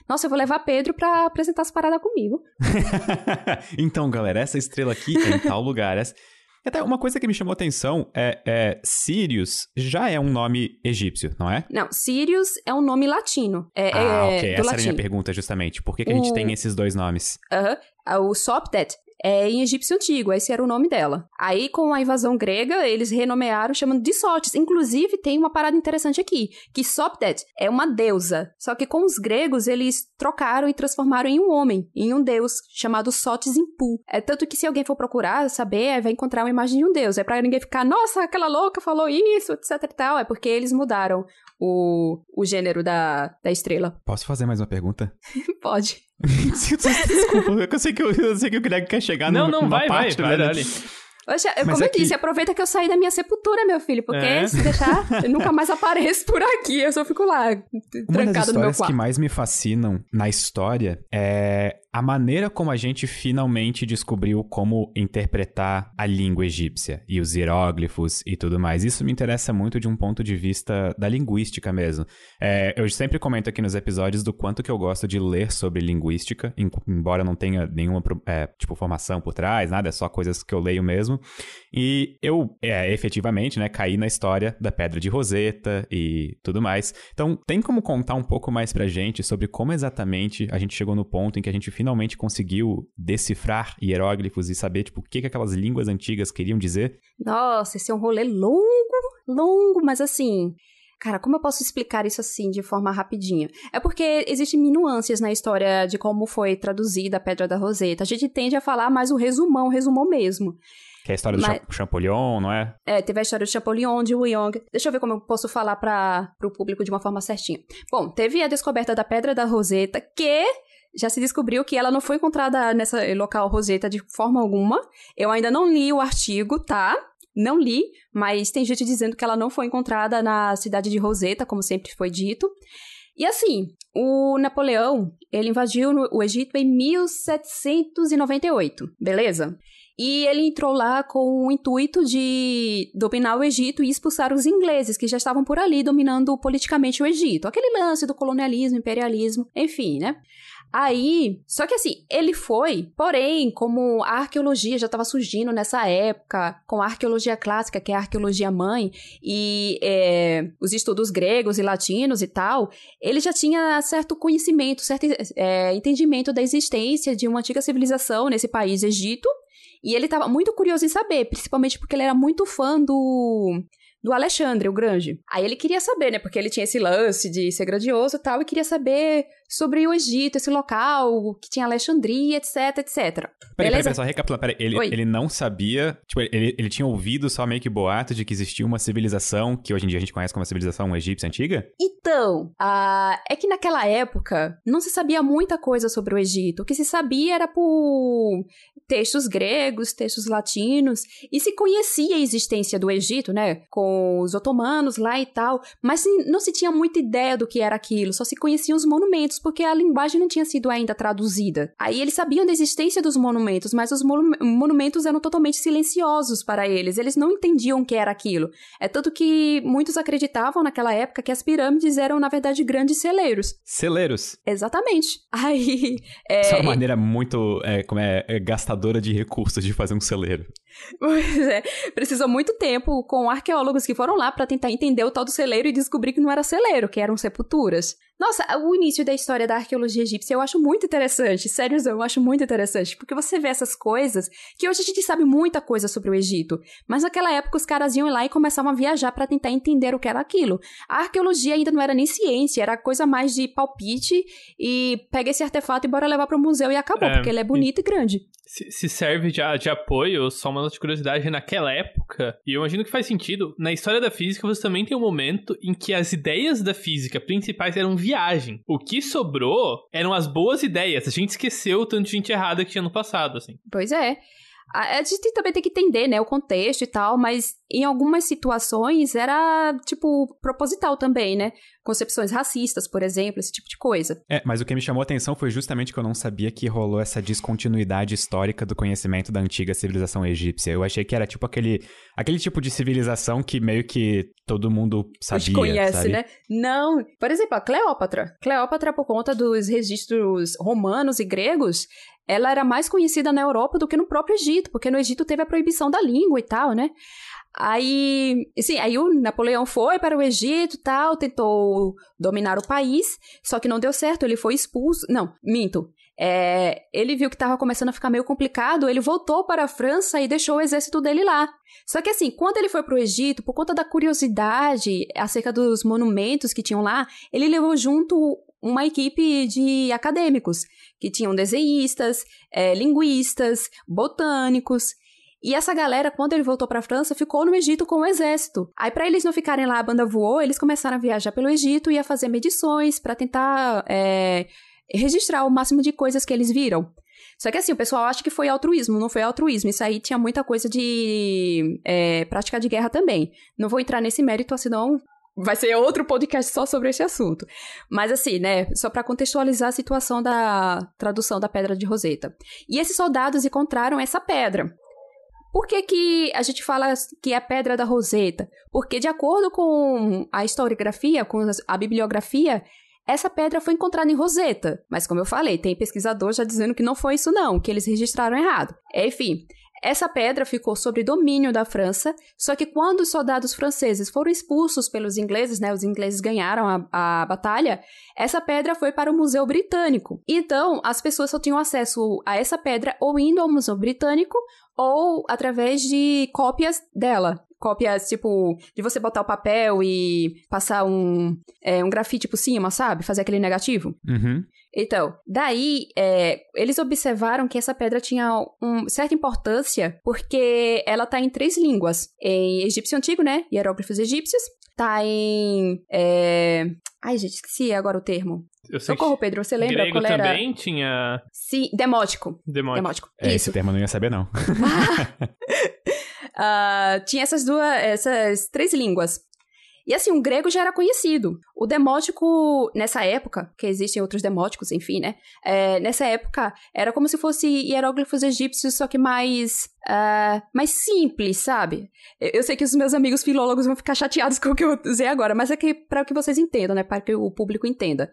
Nossa, eu vou levar Pedro pra apresentar as paradas comigo. então, galera, essa estrela aqui é em tal lugar. Essa... Até uma coisa que me chamou atenção é, é Sirius já é um nome egípcio, não é? Não, Sirius é um nome latino. É, ah, é, ok. Essa era a minha pergunta, justamente. Por que, que a gente tem esses dois nomes? Aham. Uh -huh. O Sopdet é, em egípcio antigo, esse era o nome dela. Aí, com a invasão grega, eles renomearam chamando de Sotes. Inclusive, tem uma parada interessante aqui, que Sopdet é uma deusa. Só que com os gregos, eles trocaram e transformaram em um homem, em um deus, chamado Sotes Impu. É tanto que se alguém for procurar, saber, vai encontrar uma imagem de um deus. É pra ninguém ficar, nossa, aquela louca falou isso, etc e tal. É porque eles mudaram o, o gênero da, da estrela. Posso fazer mais uma pergunta? Pode. Desculpa, eu sei que eu, eu sei que o Greg quer chegar não, no, não, numa vai, parte vai, vai, como eu disse, aproveita que eu saí da minha sepultura, meu filho, porque É. se deixar, eu nunca mais apareço por aqui, eu só fico lá, Uma das trancado no meu histórias que quarto. mais me fascinam na história é a maneira como a gente finalmente descobriu como interpretar a língua egípcia e os hieróglifos e tudo mais. Isso me interessa muito de um ponto de vista da linguística mesmo. É, eu sempre comento aqui nos episódios do quanto que eu gosto de ler sobre linguística, em- embora não tenha nenhuma é, tipo formação por trás, nada, é só coisas que eu leio mesmo. E eu, é, efetivamente, né, caí na história da Pedra de Roseta e tudo mais. Então, tem como contar um pouco mais pra gente sobre como exatamente a gente chegou no ponto em que a gente finalmente conseguiu decifrar hieróglifos e saber, tipo, o que, que aquelas línguas antigas queriam dizer? Nossa, esse é um rolê longo, longo, mas assim. Cara, como eu posso explicar isso assim de forma rapidinha? É porque existem nuances na história de como foi traduzida a Pedra da Roseta. A gente tende a falar mais o resumão, o resumão mesmo. Que é a história do Mas- Cha- Champollion, não é? É, teve a história do Champollion, de Wuyong. Deixa eu ver como eu posso falar para o público de uma forma certinha. Bom, teve a descoberta da Pedra da Roseta, que já se descobriu que ela não foi encontrada nessa local Roseta de forma alguma. Eu ainda não li o artigo, tá? Não li, mas tem gente dizendo que ela não foi encontrada na cidade de Roseta, como sempre foi dito. E assim, o Napoleão, ele invadiu o Egito em 1798, beleza? E ele entrou lá com o intuito de dominar o Egito e expulsar os ingleses, que já estavam por ali dominando politicamente o Egito. Aquele lance do colonialismo, imperialismo, enfim, né? Aí, só que assim, ele foi, porém, como a arqueologia já estava surgindo nessa época, com a arqueologia clássica, que é a arqueologia mãe, e é, os estudos gregos e latinos e tal, ele já tinha certo conhecimento, certo é, entendimento da existência de uma antiga civilização nesse país, Egito, e ele estava muito curioso em saber, principalmente porque ele era muito fã do do Alexandre, o Grande. Aí ele queria saber, né? Porque ele tinha esse lance de ser grandioso e tal, e queria saber sobre o Egito, esse local, que tinha Alexandria, etc, etc. Peraí, peraí, Beleza? peraí, só recapitulando. Peraí, ele, Oi. ele não sabia, tipo, ele, ele tinha ouvido só meio que boato de que existia uma civilização que hoje em dia a gente conhece como a civilização egípcia antiga? Então, ah, é que naquela época não se sabia muita coisa sobre o Egito. O que se sabia era por textos gregos, textos latinos, e se conhecia a existência do Egito, né? Com os otomanos lá e tal, mas não se tinha muita ideia do que era aquilo, só se conheciam os monumentos, porque a linguagem não tinha sido ainda traduzida. Aí eles sabiam da existência dos monumentos, mas os monu- monumentos eram totalmente silenciosos para eles, eles não entendiam o que era aquilo. É tanto que muitos acreditavam naquela época que as pirâmides eram, na verdade, grandes celeiros. Celeiros. Exatamente. Aí. É, Essa é uma maneira muito é, como é, é, gastadora de recursos de fazer um celeiro. Pois é, precisou muito tempo com arqueólogos que foram lá para tentar entender o tal do celeiro e descobrir que não era celeiro, que eram sepulturas. Nossa, o início da história da arqueologia egípcia eu acho muito interessante, sério, eu acho muito interessante, porque você vê essas coisas que hoje a gente sabe muita coisa sobre o Egito, mas naquela época os caras iam lá e começavam a viajar para tentar entender o que era aquilo. A arqueologia ainda não era nem ciência, era coisa mais de palpite e pega esse artefato e bora levar para o museu e acabou, É, porque ele é bonito e grande. Se, se serve de, de apoio, só uma nota de curiosidade, naquela época, e eu imagino que faz sentido, na história da física você também tem um momento em que as ideias da física principais eram viagem. O que sobrou eram as boas ideias. A gente esqueceu o tanto de gente errada que tinha no passado, assim. Pois é. A gente também tem que entender, né, o contexto e tal, mas em algumas situações era, tipo, proposital também, né? Concepções racistas, por exemplo, esse tipo de coisa. É, mas o que me chamou a atenção foi justamente que eu não sabia que rolou essa descontinuidade histórica do conhecimento da antiga civilização egípcia. Eu achei que era tipo aquele, aquele tipo de civilização que meio que todo mundo A gente sabia, conhece, sabe? né? Não. Por exemplo, a Cleópatra. Cleópatra, por conta dos registros romanos e gregos, ela era mais conhecida na Europa do que no próprio Egito, porque no Egito teve a proibição da língua e tal, né? Aí, sim, aí o Napoleão foi para o Egito tal, tentou dominar o país, só que não deu certo, ele foi expulso. Não, minto. é, ele viu que estava começando a ficar meio complicado, ele voltou para a França e deixou o exército dele lá. Só que assim, quando ele foi para o Egito, por conta da curiosidade acerca dos monumentos que tinham lá, ele levou junto uma equipe de acadêmicos, que tinham desenhistas, é, linguistas, botânicos. E essa galera, quando ele voltou para a França, ficou no Egito com o exército. Aí, para eles não ficarem lá, a banda voou, eles começaram a viajar pelo Egito e a fazer medições para tentar é, registrar o máximo de coisas que eles viram. Só que assim, o pessoal acha que foi altruísmo, não foi altruísmo. Isso aí tinha muita coisa de é, prática de guerra também. Não vou entrar nesse mérito, senão vai ser outro podcast só sobre esse assunto. Mas assim, né, só para contextualizar a situação da tradução da Pedra de Roseta. E esses soldados encontraram essa pedra. Por que, que a gente fala que é a Pedra da Roseta? Porque, de acordo com a historiografia, com a bibliografia, essa pedra foi encontrada em Roseta, mas como eu falei, tem pesquisadores já dizendo que não foi isso não, que eles registraram errado. Enfim, essa pedra ficou sob domínio da França, só que quando os soldados franceses foram expulsos pelos ingleses, né, os ingleses ganharam a, a batalha, essa pedra foi para o Museu Britânico. Então, as pessoas só tinham acesso a essa pedra ou indo ao Museu Britânico ou através de cópias dela cópias, tipo, de você botar o papel e passar um, é, um grafite por cima, sabe? Fazer aquele negativo. Uhum. Então, daí, é, eles observaram que essa pedra tinha uma certa importância porque ela tá em três línguas. Em egípcio antigo, né? Hieróglifos egípcios. Tá em... É... Ai, gente, esqueci agora o termo. Eu sei Socorro, Pedro, você lembra grego qual era? também tinha... Sim, demótico. Demótico. Demótico. É, Isso. esse termo eu não ia saber, não. Ah, tinha essas duas, essas três línguas. E assim, o grego já era conhecido. O demótico, nessa época, que existem outros demóticos, enfim, né? É, nessa época, era como se fosse hieróglifos egípcios, só que mais, uh, mais simples, sabe? Eu, eu, sei que os meus amigos filólogos vão ficar chateados com o que eu usei agora, mas é que para que vocês entendam, né? Para que o público entenda.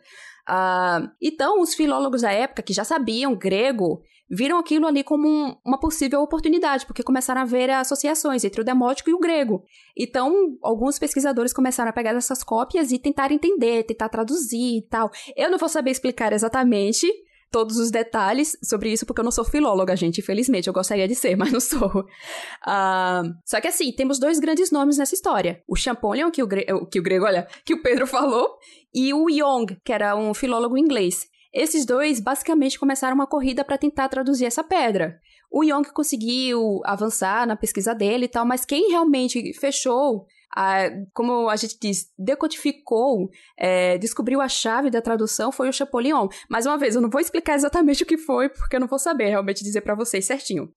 Uh, então, os filólogos da época, que já sabiam grego, viram aquilo ali como um, uma possível oportunidade, porque começaram a ver associações entre o demótico e o grego. Então, alguns pesquisadores começaram a pegar essas cópias e tentar entender, tentar traduzir e tal. Eu não vou saber explicar exatamente todos os detalhes sobre isso, porque eu não sou filóloga, gente, infelizmente. Eu gostaria de ser, mas não sou. Uh, só que assim, temos dois grandes nomes nessa história. O Champollion, que o, que o grego, olha, que o Pedro falou, e o Young, que era um filólogo inglês. Esses dois basicamente começaram uma corrida para tentar traduzir essa pedra. O Young conseguiu avançar na pesquisa dele e tal, mas quem realmente fechou, a, como a gente diz, decodificou, é, descobriu a chave da tradução foi o Chapolion. Mais uma vez, eu não vou explicar exatamente o que foi, porque eu não vou saber realmente dizer para vocês certinho.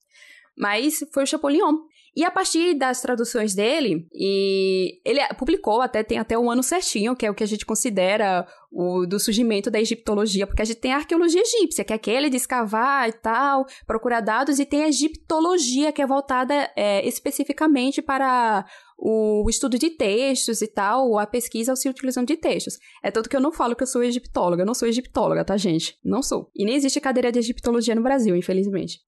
Mas foi o Chapolion. E a partir das traduções dele, e ele publicou até tem até um ano certinho, que é o que a gente considera o do surgimento da egiptologia, porque a gente tem a arqueologia egípcia, que é aquele de escavar e tal, procurar dados, e tem a egiptologia, que é voltada é, especificamente para o estudo de textos e tal, a pesquisa se utilizando de textos. É tanto que eu não falo que eu sou egiptóloga, eu não sou egiptóloga, tá, gente? Não sou. E nem existe cadeira de egiptologia no Brasil, infelizmente.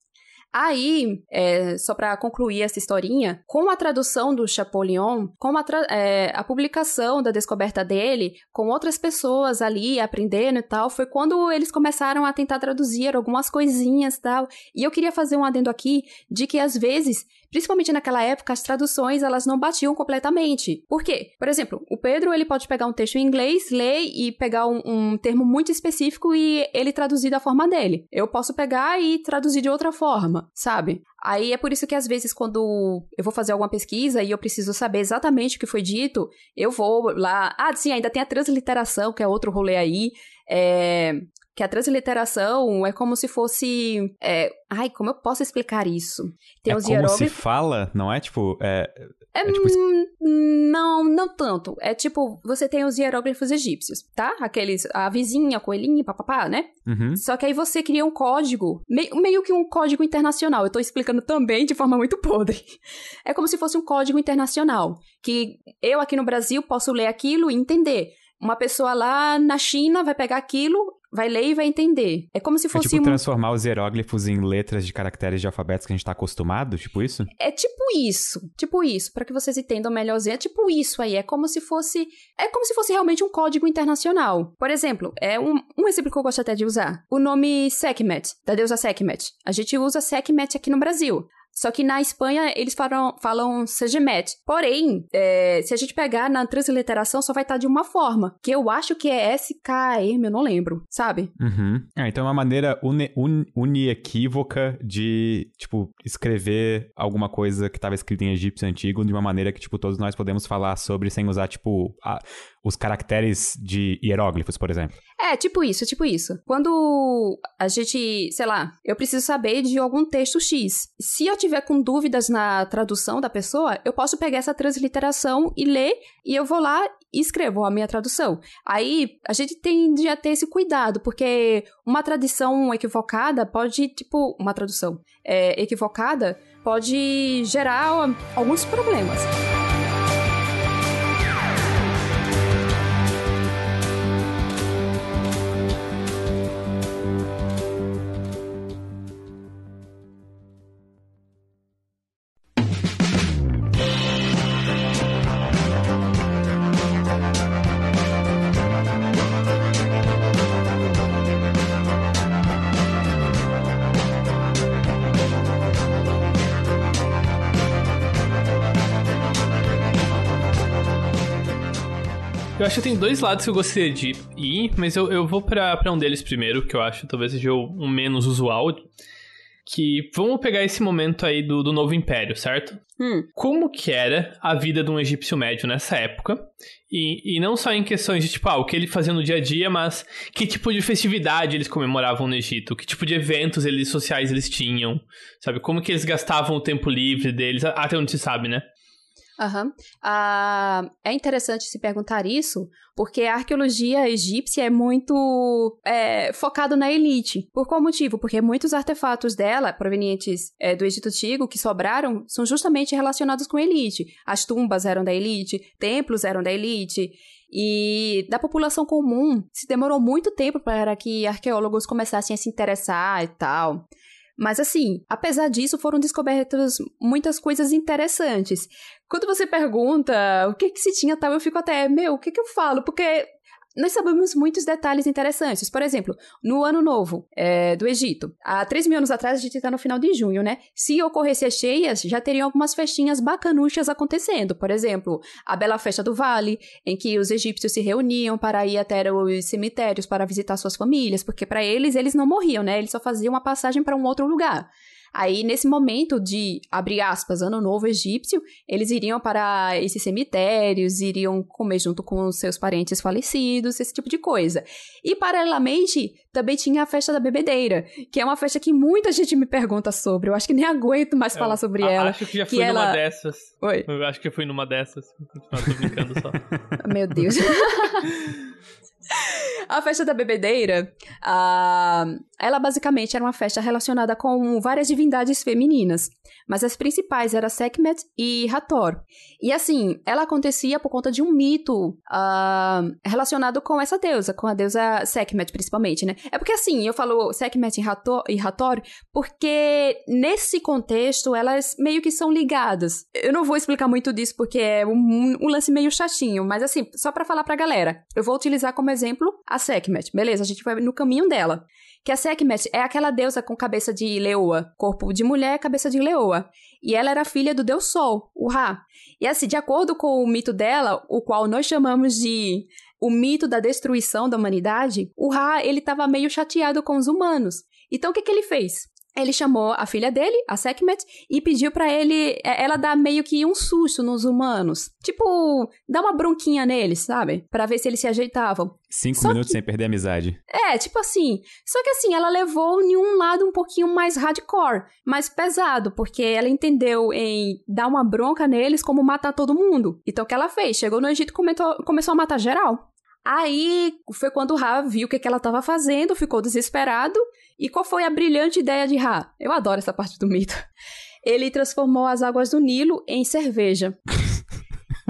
Aí, é, só para concluir essa historinha, com a tradução do Chapolion, com a, é, a, publicação da descoberta dele, com outras pessoas ali aprendendo e tal, foi quando eles começaram a tentar traduzir algumas coisinhas e tal. E eu queria fazer um adendo aqui de que às vezes Principalmente naquela época, as traduções elas não batiam completamente. Por quê? Por exemplo, o Pedro ele pode pegar um texto em inglês, ler e pegar um, um termo muito específico e ele traduzir da forma dele. Eu posso pegar e traduzir de outra forma, sabe? Aí é por isso que às vezes quando eu vou fazer alguma pesquisa e eu preciso saber exatamente o que foi dito, eu vou lá. Ah, sim, ainda tem a transliteração, que é outro rolê aí. É, que a transliteração é como se fosse. É... Ai, como eu posso explicar isso? Tem é os como se fala, não é tipo. É, é, é tipo... Não, não tanto. É tipo, você tem os hieróglifos egípcios, tá? Aqueles, a vizinha, a coelhinha, papapá, né? Uhum. Só que aí você cria um código, meio, meio que um código internacional. Eu tô explicando também de forma muito podre. É como se fosse um código internacional, que eu aqui no Brasil posso ler aquilo e entender. Uma pessoa lá na China vai pegar aquilo, vai ler e vai entender. É como se fosse. É tipo transformar os hieróglifos em letras de caracteres de alfabetos que a gente tá acostumado, tipo isso? É tipo isso. Tipo isso. para que vocês entendam melhorzinho. É tipo isso aí. É como se fosse. É como se fosse realmente um código internacional. Por exemplo, é um, um exemplo que eu gosto até de usar. O nome Sekhmet, da deusa Sekhmet. A gente usa Sekhmet aqui no Brasil. Só que na Espanha eles falam, falam Segemet. Porém, é, se a gente pegar na transliteração, só vai estar de uma forma. Que eu acho que é SKM, eu não lembro, sabe? Uhum. Ah, então é uma maneira uni, un, uniequívoca de, tipo, escrever alguma coisa que estava escrita em egípcio antigo de uma maneira que, tipo, todos nós podemos falar sobre sem usar, tipo, a, os caracteres de hieróglifos, por exemplo. É, tipo isso, tipo isso. Quando a gente, sei lá, eu preciso saber de algum texto X. Se eu tiver com dúvidas na tradução da pessoa, eu posso pegar essa transliteração e ler, e eu vou lá e escrevo a minha tradução. Aí a gente tende a ter esse cuidado, porque uma tradução equivocada pode, tipo, uma tradução é, equivocada pode gerar alguns problemas. Acho que tem dois lados que eu gostaria de ir, mas eu, eu vou para um deles primeiro, que eu acho talvez seja o, um menos usual. Que vamos pegar esse momento aí do, do novo império, certo? Hum. Como que era a vida de um egípcio médio nessa época? E, e não só em questões de, tipo, ah, o que ele fazia no dia a dia, mas que tipo de festividade eles comemoravam no Egito, que tipo de eventos eles, sociais eles tinham, sabe? Como que eles gastavam o tempo livre deles, até onde se sabe, né? Uhum. Ah, é interessante se perguntar isso, porque a arqueologia egípcia é muito é, focada na elite. Por qual motivo? Porque muitos artefatos dela, provenientes é, do Egito Antigo, que sobraram, são justamente relacionados com a elite. As tumbas eram da elite, templos eram da elite. E da população comum, se demorou muito tempo para que arqueólogos começassem a se interessar e tal. Mas assim, apesar disso, foram descobertas muitas coisas interessantes. Quando você pergunta o que que se tinha tal, eu fico até, meu, o que que eu falo? Porque nós sabemos muitos detalhes interessantes. Por exemplo, no Ano Novo é, do Egito, há 3 mil anos atrás, a gente está no final de junho, né? Se ocorresse as cheias, já teriam algumas festinhas bacanuchas acontecendo. Por exemplo, a Bela Festa do Vale, em que os egípcios se reuniam para ir até os cemitérios para visitar suas famílias, porque para eles, eles não morriam, né? Eles só faziam uma passagem para um outro lugar. Aí, nesse momento de, abre aspas, ano novo egípcio, eles iriam para esses cemitérios, iriam comer junto com seus parentes falecidos, esse tipo de coisa. E, paralelamente, também tinha a festa da bebedeira, que é uma festa que muita gente me pergunta sobre. Eu acho que nem aguento mais eu, falar sobre ela. Acho que já fui ela... numa dessas. Oi? Eu acho que eu fui numa dessas. Vou continuar, brincando só. Meu Deus. A festa da bebedeira, uh, ela basicamente era uma festa relacionada com várias divindades femininas, mas as principais eram Sekhmet e Hathor. E assim, ela acontecia por conta de um mito uh, relacionado com essa deusa, com a deusa Sekhmet principalmente, né? É porque assim, eu falo Sekhmet e Hathor, e Hathor porque nesse contexto elas meio que são ligadas. Eu não vou explicar muito disso porque é um, um lance meio chatinho, mas assim, só para falar pra galera, eu vou utilizar como exemplo a Sekhmet. Beleza, a gente vai no caminho dela. Que a Sekhmet é aquela deusa com cabeça de leoa, corpo de mulher, cabeça de leoa. E ela era filha do deus Sol, o Ra. E assim, de acordo com o mito dela, o qual nós chamamos de o mito da destruição da humanidade, o Ra, ele estava meio chateado com os humanos. Então o que, que ele fez? Ele chamou a filha dele, a Sekhmet, e pediu para ele, é, ela dar meio que um susto nos humanos. Tipo, dar uma bronquinha neles, sabe? para ver se eles se ajeitavam. Cinco só minutos que... sem perder a amizade. É, tipo assim. Só que assim, ela levou em um lado um pouquinho mais hardcore, mais pesado, porque ela entendeu em dar uma bronca neles como matar todo mundo. Então o que ela fez? Chegou no Egito e começou a matar geral. Aí foi quando o Ra viu o que, que ela estava fazendo, ficou desesperado. E qual foi a brilhante ideia de Ra? Eu adoro essa parte do mito. Ele transformou as águas do Nilo em cerveja.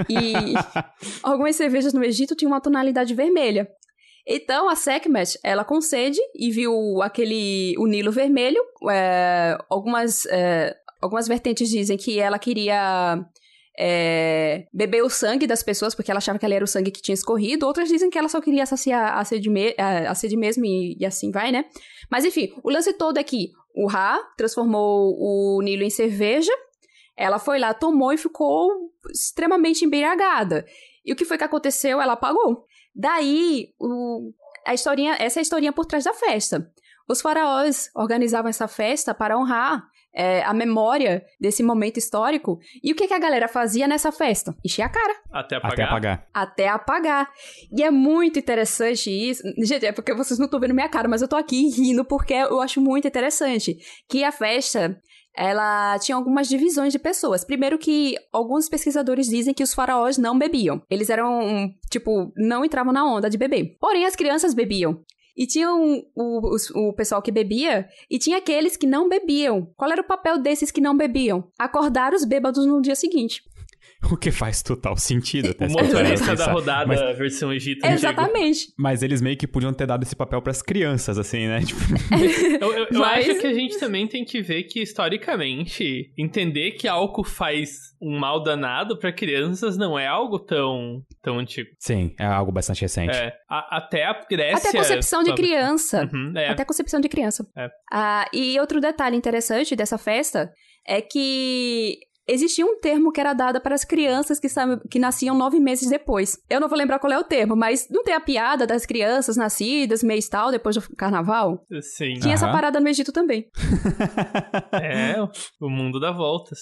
E algumas cervejas no Egito tinham uma tonalidade vermelha. Então a Sekhmet, ela concede e viu aquele o Nilo vermelho. É, algumas é, algumas vertentes dizem que ela queria é, beber o sangue das pessoas, porque ela achava que ela era o sangue que tinha escorrido. Outras dizem que ela só queria saciar a sede, me a sede mesmo e, e, assim vai, né? Mas enfim, o lance todo é que o Ra transformou o Nilo em cerveja. Ela foi lá, tomou e ficou extremamente embriagada. E o que foi que aconteceu? Ela apagou. Daí, o, a historinha, essa é a historinha por trás da festa. Os faraós organizavam essa festa para honrar é, a memória desse momento histórico. E o que, que a galera fazia nessa festa? Encher a cara. Até apagar. Até apagar. Até apagar. E é muito interessante isso. Gente, é porque vocês não estão vendo minha cara, mas eu tô aqui rindo porque eu acho muito interessante. Que a festa ela tinha algumas divisões de pessoas. Primeiro que alguns pesquisadores dizem que os faraós não bebiam. Eles eram, tipo, não entravam na onda de beber. Porém, as crianças bebiam. E tinha um, o, o, o pessoal que bebia e tinha aqueles que não bebiam. Qual era o papel desses que não bebiam? Acordar os bêbados no dia seguinte. O que faz total sentido. Até o motorista da rodada, mas... versão Egito. Exatamente. Mas eles meio que podiam ter dado esse papel para as crianças, assim, né? Tipo... eu, eu, eu mas... acho que a gente também tem que ver que, historicamente, entender que álcool faz um mal danado para crianças não é algo tão, tão antigo. Sim, é algo bastante recente. É, a, até a Grécia... Até a concepção de criança. Uhum, é. Até a concepção de criança. É. Ah, e outro detalhe interessante dessa festa é que existia um termo que era dado para as crianças que, que nasciam nove meses depois. Eu não vou lembrar qual é o termo, mas não tem a piada das crianças nascidas mês tal, depois do carnaval? Sim. Tinha essa parada no Egito também. é, o mundo dá voltas.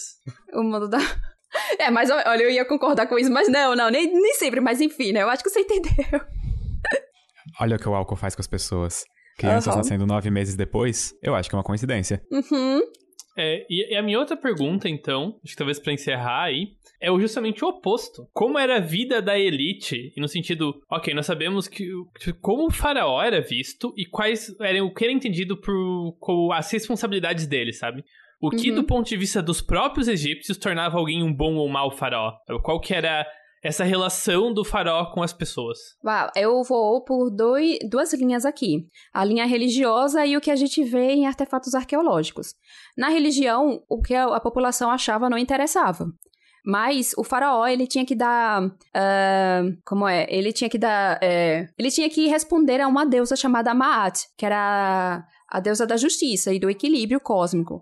O mundo dá... É, mas olha, eu ia concordar com isso, mas não, não, nem, nem sempre, mas enfim, né? Eu acho que você entendeu. Olha o que o álcool faz com as pessoas. Crianças uhum. nascendo nove meses depois, eu acho que é uma coincidência. Uhum. É, e, a minha outra pergunta, então, acho que talvez para encerrar aí, é justamente o oposto. Como era a vida da elite? E no sentido, ok, nós sabemos que como o faraó era visto e quais eram o que era entendido por, por as responsabilidades dele, sabe? O que, uhum. do ponto de vista dos próprios egípcios, tornava alguém um bom ou mau faraó? Qual que era essa relação do faraó com as pessoas. Uau, eu vou por dois, duas linhas aqui. A linha religiosa e o que a gente vê em artefatos arqueológicos. Na religião, o que a, população achava não interessava. Mas o faraó, ele tinha que dar. Uh, como é? Ele tinha que dar. É, ele tinha que responder a uma deusa chamada Maat, que era a deusa da justiça e do equilíbrio cósmico.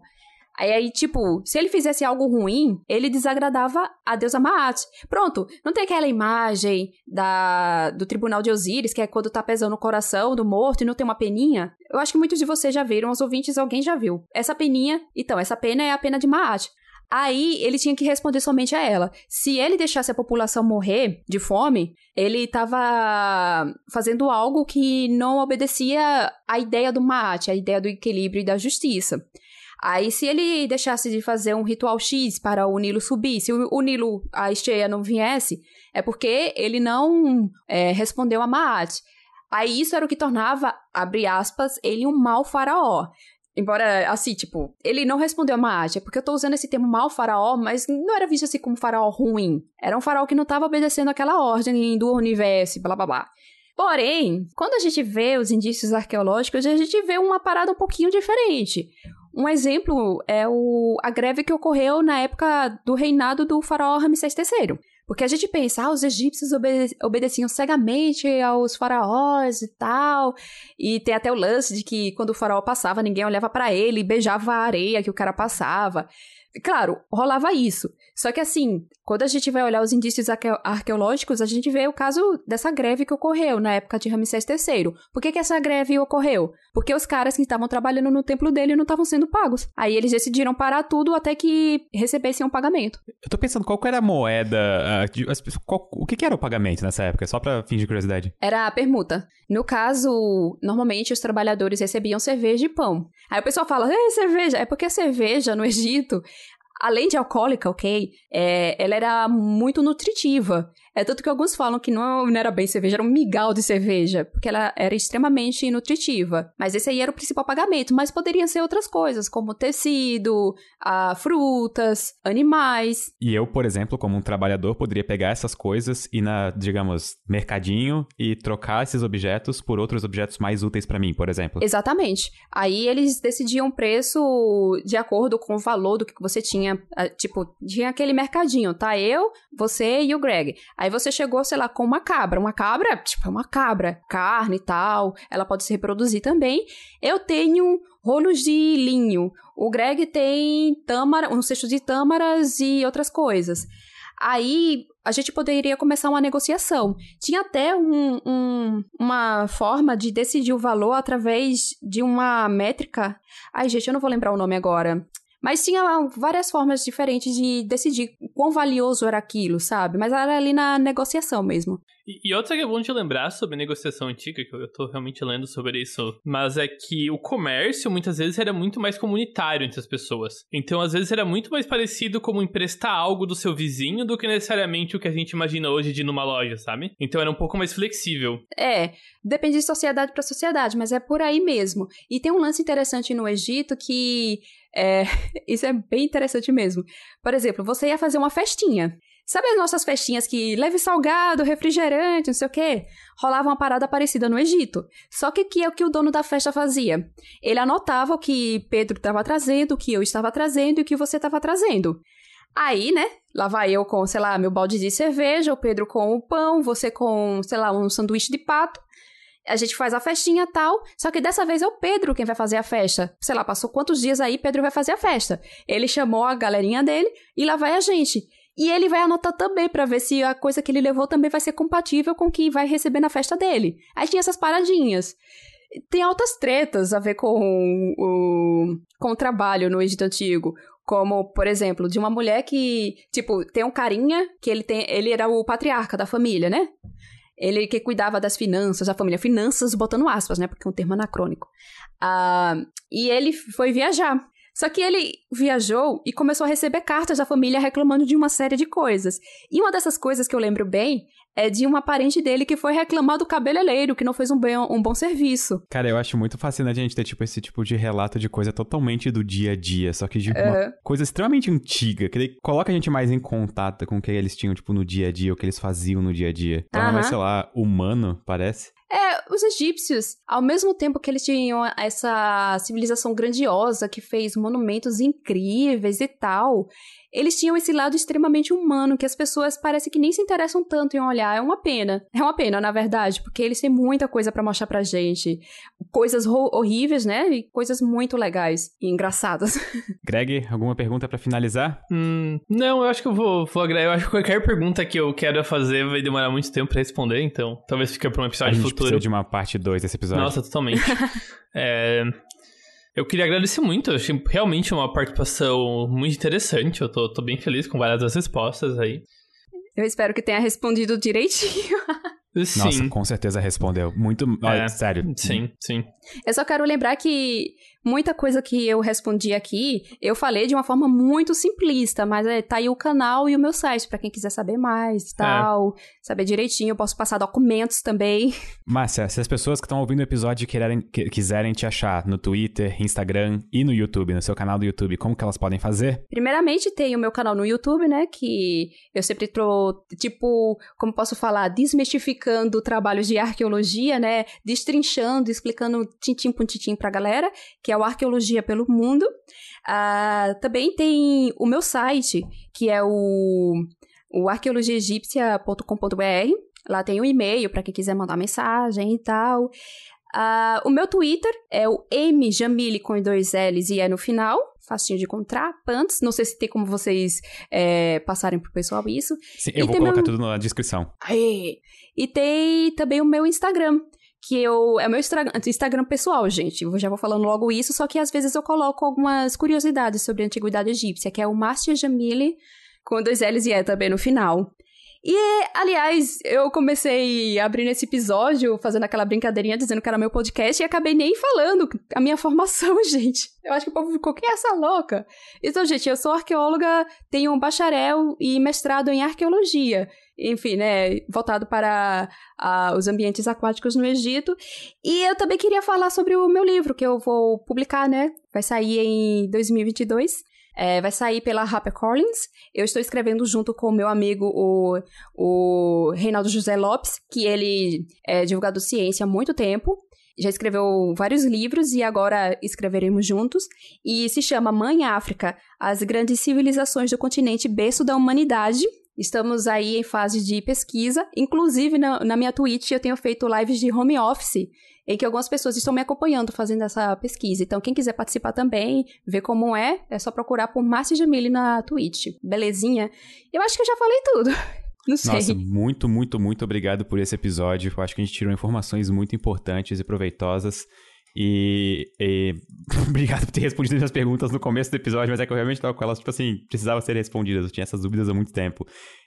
Aí, tipo, se ele fizesse algo ruim, ele desagradava a deusa Maat. Pronto, não tem aquela imagem da, do tribunal de Osíris, que é quando tá pesando o coração do morto e não tem uma peninha? Eu acho que muitos de vocês já viram, os ouvintes, alguém já viu. Essa peninha, então, essa pena é a pena de Maat. Aí ele tinha que responder somente a ela. Se ele deixasse a população morrer de fome, ele estava fazendo algo que não obedecia à ideia do Maat, à ideia do equilíbrio e da justiça. Aí, se ele deixasse de fazer um ritual X para o Nilo subir, se o, Nilo, a esteia não viesse, é porque ele não é, respondeu a Maat. Aí, isso era o que tornava, abre aspas, ele um mau faraó. Embora, assim, tipo, ele não respondeu a Maat, é porque eu tô usando esse termo mau faraó, mas não era visto assim como faraó ruim. Era um faraó que não estava obedecendo aquela ordem do universo, blá blá blá. Porém, quando a gente vê os indícios arqueológicos, a gente vê uma parada um pouquinho diferente. Um exemplo é o, a greve que ocorreu na época do reinado do faraó Ramsés III. Porque a gente pensa, ah, os egípcios obede obedeciam cegamente aos faraós e tal. E tem até o lance de que quando o faraó passava, ninguém olhava para ele e beijava a areia que o cara passava. Claro, rolava isso. Só que assim, quando a gente vai olhar os indícios arqueológicos, a gente vê o caso dessa greve que ocorreu na época de Ramsés III. Por que, que essa greve ocorreu? Porque os caras que estavam trabalhando no templo dele não estavam sendo pagos. Aí eles decidiram parar tudo até que recebessem um pagamento. Eu tô pensando, qual era a moeda? Uh, qual, o que, que, era o pagamento nessa época? Só pra fim de curiosidade. Era a permuta. No caso, normalmente os trabalhadores recebiam cerveja e pão. Aí o pessoal fala, é cerveja. É porque a cerveja no Egito além de alcoólica, ok, é, ela era muito nutritiva. É tanto que alguns falam que não, não era bem cerveja, era um migal de cerveja, porque ela era extremamente nutritiva. Mas esse aí era o principal pagamento, mas poderiam ser outras coisas, como tecido, ah, frutas, animais. E eu, por exemplo, como um trabalhador, poderia pegar essas coisas e na, digamos, mercadinho e trocar esses objetos por outros objetos mais úteis para mim, por exemplo. Exatamente. Aí eles decidiam o preço de acordo com o valor do que você tinha. Ah, tipo, tinha aquele mercadinho, tá? Eu, você e o Greg. Aí você chegou, sei lá, com uma cabra. Uma cabra, tipo, é uma cabra. Carne e tal. Ela pode se reproduzir também. Eu tenho rolos de linho. O Greg tem tâmara, um cesto de tâmaras e outras coisas. Aí a gente poderia começar uma negociação. Tinha até um, um, uma forma de decidir o valor através de uma métrica. Ai, gente, eu não vou lembrar o nome agora. Mas tinha várias formas diferentes de decidir quão valioso era aquilo, sabe? Mas era ali na negociação mesmo. E, e outra que é bom de lembrar sobre negociação antiga, que eu, tô realmente lendo sobre isso, mas é que o comércio muitas vezes era muito mais comunitário entre as pessoas. Então, às vezes, era muito mais parecido como emprestar algo do seu vizinho do que necessariamente o que a gente imagina hoje de ir numa loja, sabe? Então era um pouco mais flexível. É, depende de sociedade para sociedade, mas é por aí mesmo. E tem um lance interessante no Egito que é, isso é bem interessante mesmo. Por exemplo, você ia fazer uma festinha. Sabe as nossas festinhas que leve salgado, refrigerante, não sei o quê? Rolava uma parada parecida no Egito. Só que que é o que o dono da festa fazia? Ele anotava o que Pedro estava trazendo, o que eu estava trazendo e o que você estava trazendo. Aí, né, lá vai eu com, sei lá, meu balde de cerveja, o Pedro com o pão, você com, sei lá, um sanduíche de pato. A gente faz a festinha tal, só que dessa vez é o Pedro quem vai fazer a festa. Sei lá, passou quantos dias aí, Pedro vai fazer a festa. Ele chamou a galerinha dele e lá vai a gente. E ele vai anotar também para ver se a coisa que ele levou também vai ser compatível com o que vai receber na festa dele. Aí tinha essas paradinhas. Tem altas tretas a ver com o, com o trabalho no Egito Antigo. Como, por exemplo, de uma mulher que, tipo, tem um carinha que ele tem. Ele era o patriarca da família, né? Ele que cuidava das finanças da família. Finanças botando aspas, né? Porque é um termo anacrônico. Ah, e ele foi viajar. Só que ele viajou e começou a receber cartas da família reclamando de uma série de coisas. E uma dessas coisas que eu lembro bem é de uma parente dele que foi reclamar do cabeleireiro, que não fez um, bem, um bom serviço. Cara, eu acho muito fascinante a gente ter, tipo, esse tipo de relato de coisa totalmente do dia a dia, só que de uma coisa extremamente antiga, que coloca a gente mais em contato com o que eles tinham, tipo, no dia a dia, o que eles faziam no dia a dia. Torna mais, sei lá, humano, parece. É, os egípcios, ao mesmo tempo que eles tinham essa civilização grandiosa que fez monumentos incríveis e tal, eles tinham esse lado extremamente humano que as pessoas parece que nem se interessam tanto em olhar. É uma pena. É uma pena, na verdade, porque eles têm muita coisa para mostrar pra gente. Coisas horríveis, né? E coisas muito legais e engraçadas. Greg, alguma pergunta para finalizar? Hum, não, eu acho que eu vou, vou Eu acho que qualquer pergunta que eu quero fazer vai demorar muito tempo para responder, então talvez fique para um episódio a gente futuro. De uma parte 2 desse episódio. Nossa, totalmente. é, eu queria agradecer muito, eu achei realmente uma participação muito interessante. Eu tô, tô bem feliz com várias das respostas aí. Eu espero que tenha respondido direitinho. Sim. Nossa, com certeza respondeu. Muito. É, sério. Sim, sim. Eu só quero lembrar que muita coisa que eu respondi aqui, eu falei de uma forma muito simplista, mas é, tá aí o canal e o meu site para quem quiser saber mais e tal, é. saber direitinho, eu posso passar documentos também. Márcia, se as pessoas que estão ouvindo o episódio quererem, que, quiserem te achar no Twitter, Instagram e no YouTube, no seu canal do YouTube, como que elas podem fazer? Primeiramente, tem o meu canal no YouTube, né, que eu sempre tô, tipo, como posso falar, desmistificando trabalhos de arqueologia, né, destrinchando, explicando tintim por tintim pra galera, que é o Arqueologia pelo Mundo. Uh, também tem o meu site, que é o, o arqueologiaegípcia.com.br. Lá tem o um e-mail para quem quiser mandar mensagem e tal. Uh, o meu Twitter é o mjamile com dois L's e é no final. Facinho de encontrar, Pants. Não sei se tem como vocês é, passarem pro pessoal isso. Sim, eu vou colocar meu... tudo na descrição. Aê. E tem também o meu Instagram, que eu. É o meu Instagram pessoal, gente. Eu já vou falando logo isso, só que às vezes eu coloco algumas curiosidades sobre a antiguidade egípcia, que é o Mastia Jamili, com dois L's e E também no final. E, aliás, eu comecei abrindo esse episódio, fazendo aquela brincadeirinha, dizendo que era meu podcast, e acabei nem falando a minha formação, gente. Eu acho que o povo ficou, quem é essa louca? Então, gente, eu sou arqueóloga, tenho um bacharel e mestrado em arqueologia enfim, né, voltado para uh, os ambientes aquáticos no Egito. E eu também queria falar sobre o meu livro, que eu vou publicar, né, vai sair em 2022. É, vai sair pela HarperCollins. Eu estou escrevendo junto com o meu amigo, o, o Reinaldo José Lopes, que ele é divulgador de ciência há muito tempo. Já escreveu vários livros e agora escreveremos juntos. E se chama Mãe África: As Grandes Civilizações do Continente Berço da Humanidade. Estamos aí em fase de pesquisa. Inclusive, na, na, minha Twitch, eu tenho feito lives de home office, em que algumas pessoas estão me acompanhando fazendo essa pesquisa. Então, quem quiser participar também, ver como é, é só procurar por Márcia Jamile na Twitch. Belezinha? Eu acho que eu já falei tudo. Não sei. Nossa, muito, muito, muito obrigado por esse episódio. Eu acho que a gente tirou informações muito importantes e proveitosas. E, e obrigado por ter respondido minhas perguntas no começo do episódio, mas é que eu realmente tava com elas, tipo assim, precisava ser respondidas. Eu tinha essas dúvidas há muito tempo.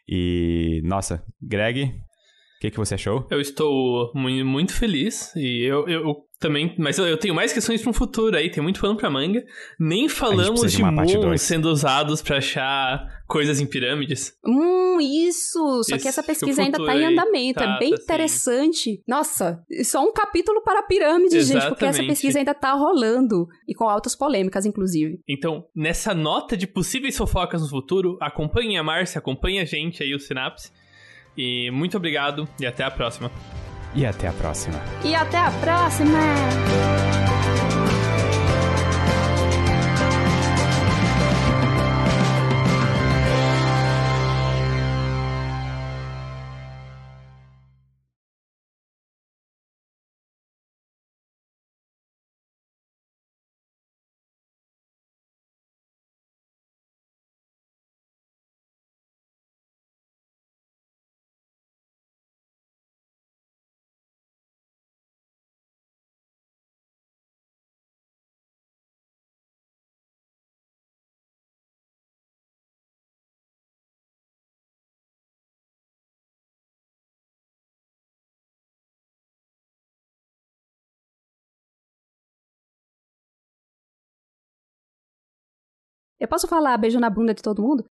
E, nossa, Greg, o que, que você achou? Eu estou muito feliz e eu, eu também, mas eu tenho mais questões para um futuro aí, tem muito pano pra manga. Nem falamos de, de moons sendo usados para achar coisas em pirâmides. Hum, isso! Só que essa pesquisa ainda tá em andamento, é tá, é bem tá interessante. Sim. Nossa, só um capítulo para pirâmides, Exatamente. gente, porque essa pesquisa ainda tá rolando e com altas polêmicas, inclusive. Então, nessa nota de possíveis fofocas no futuro, acompanhem a Márcia, acompanhem a gente aí, o Sinapse. E muito obrigado e até a próxima. E até a próxima. E até a próxima! Eu posso falar beijo na bunda de todo mundo?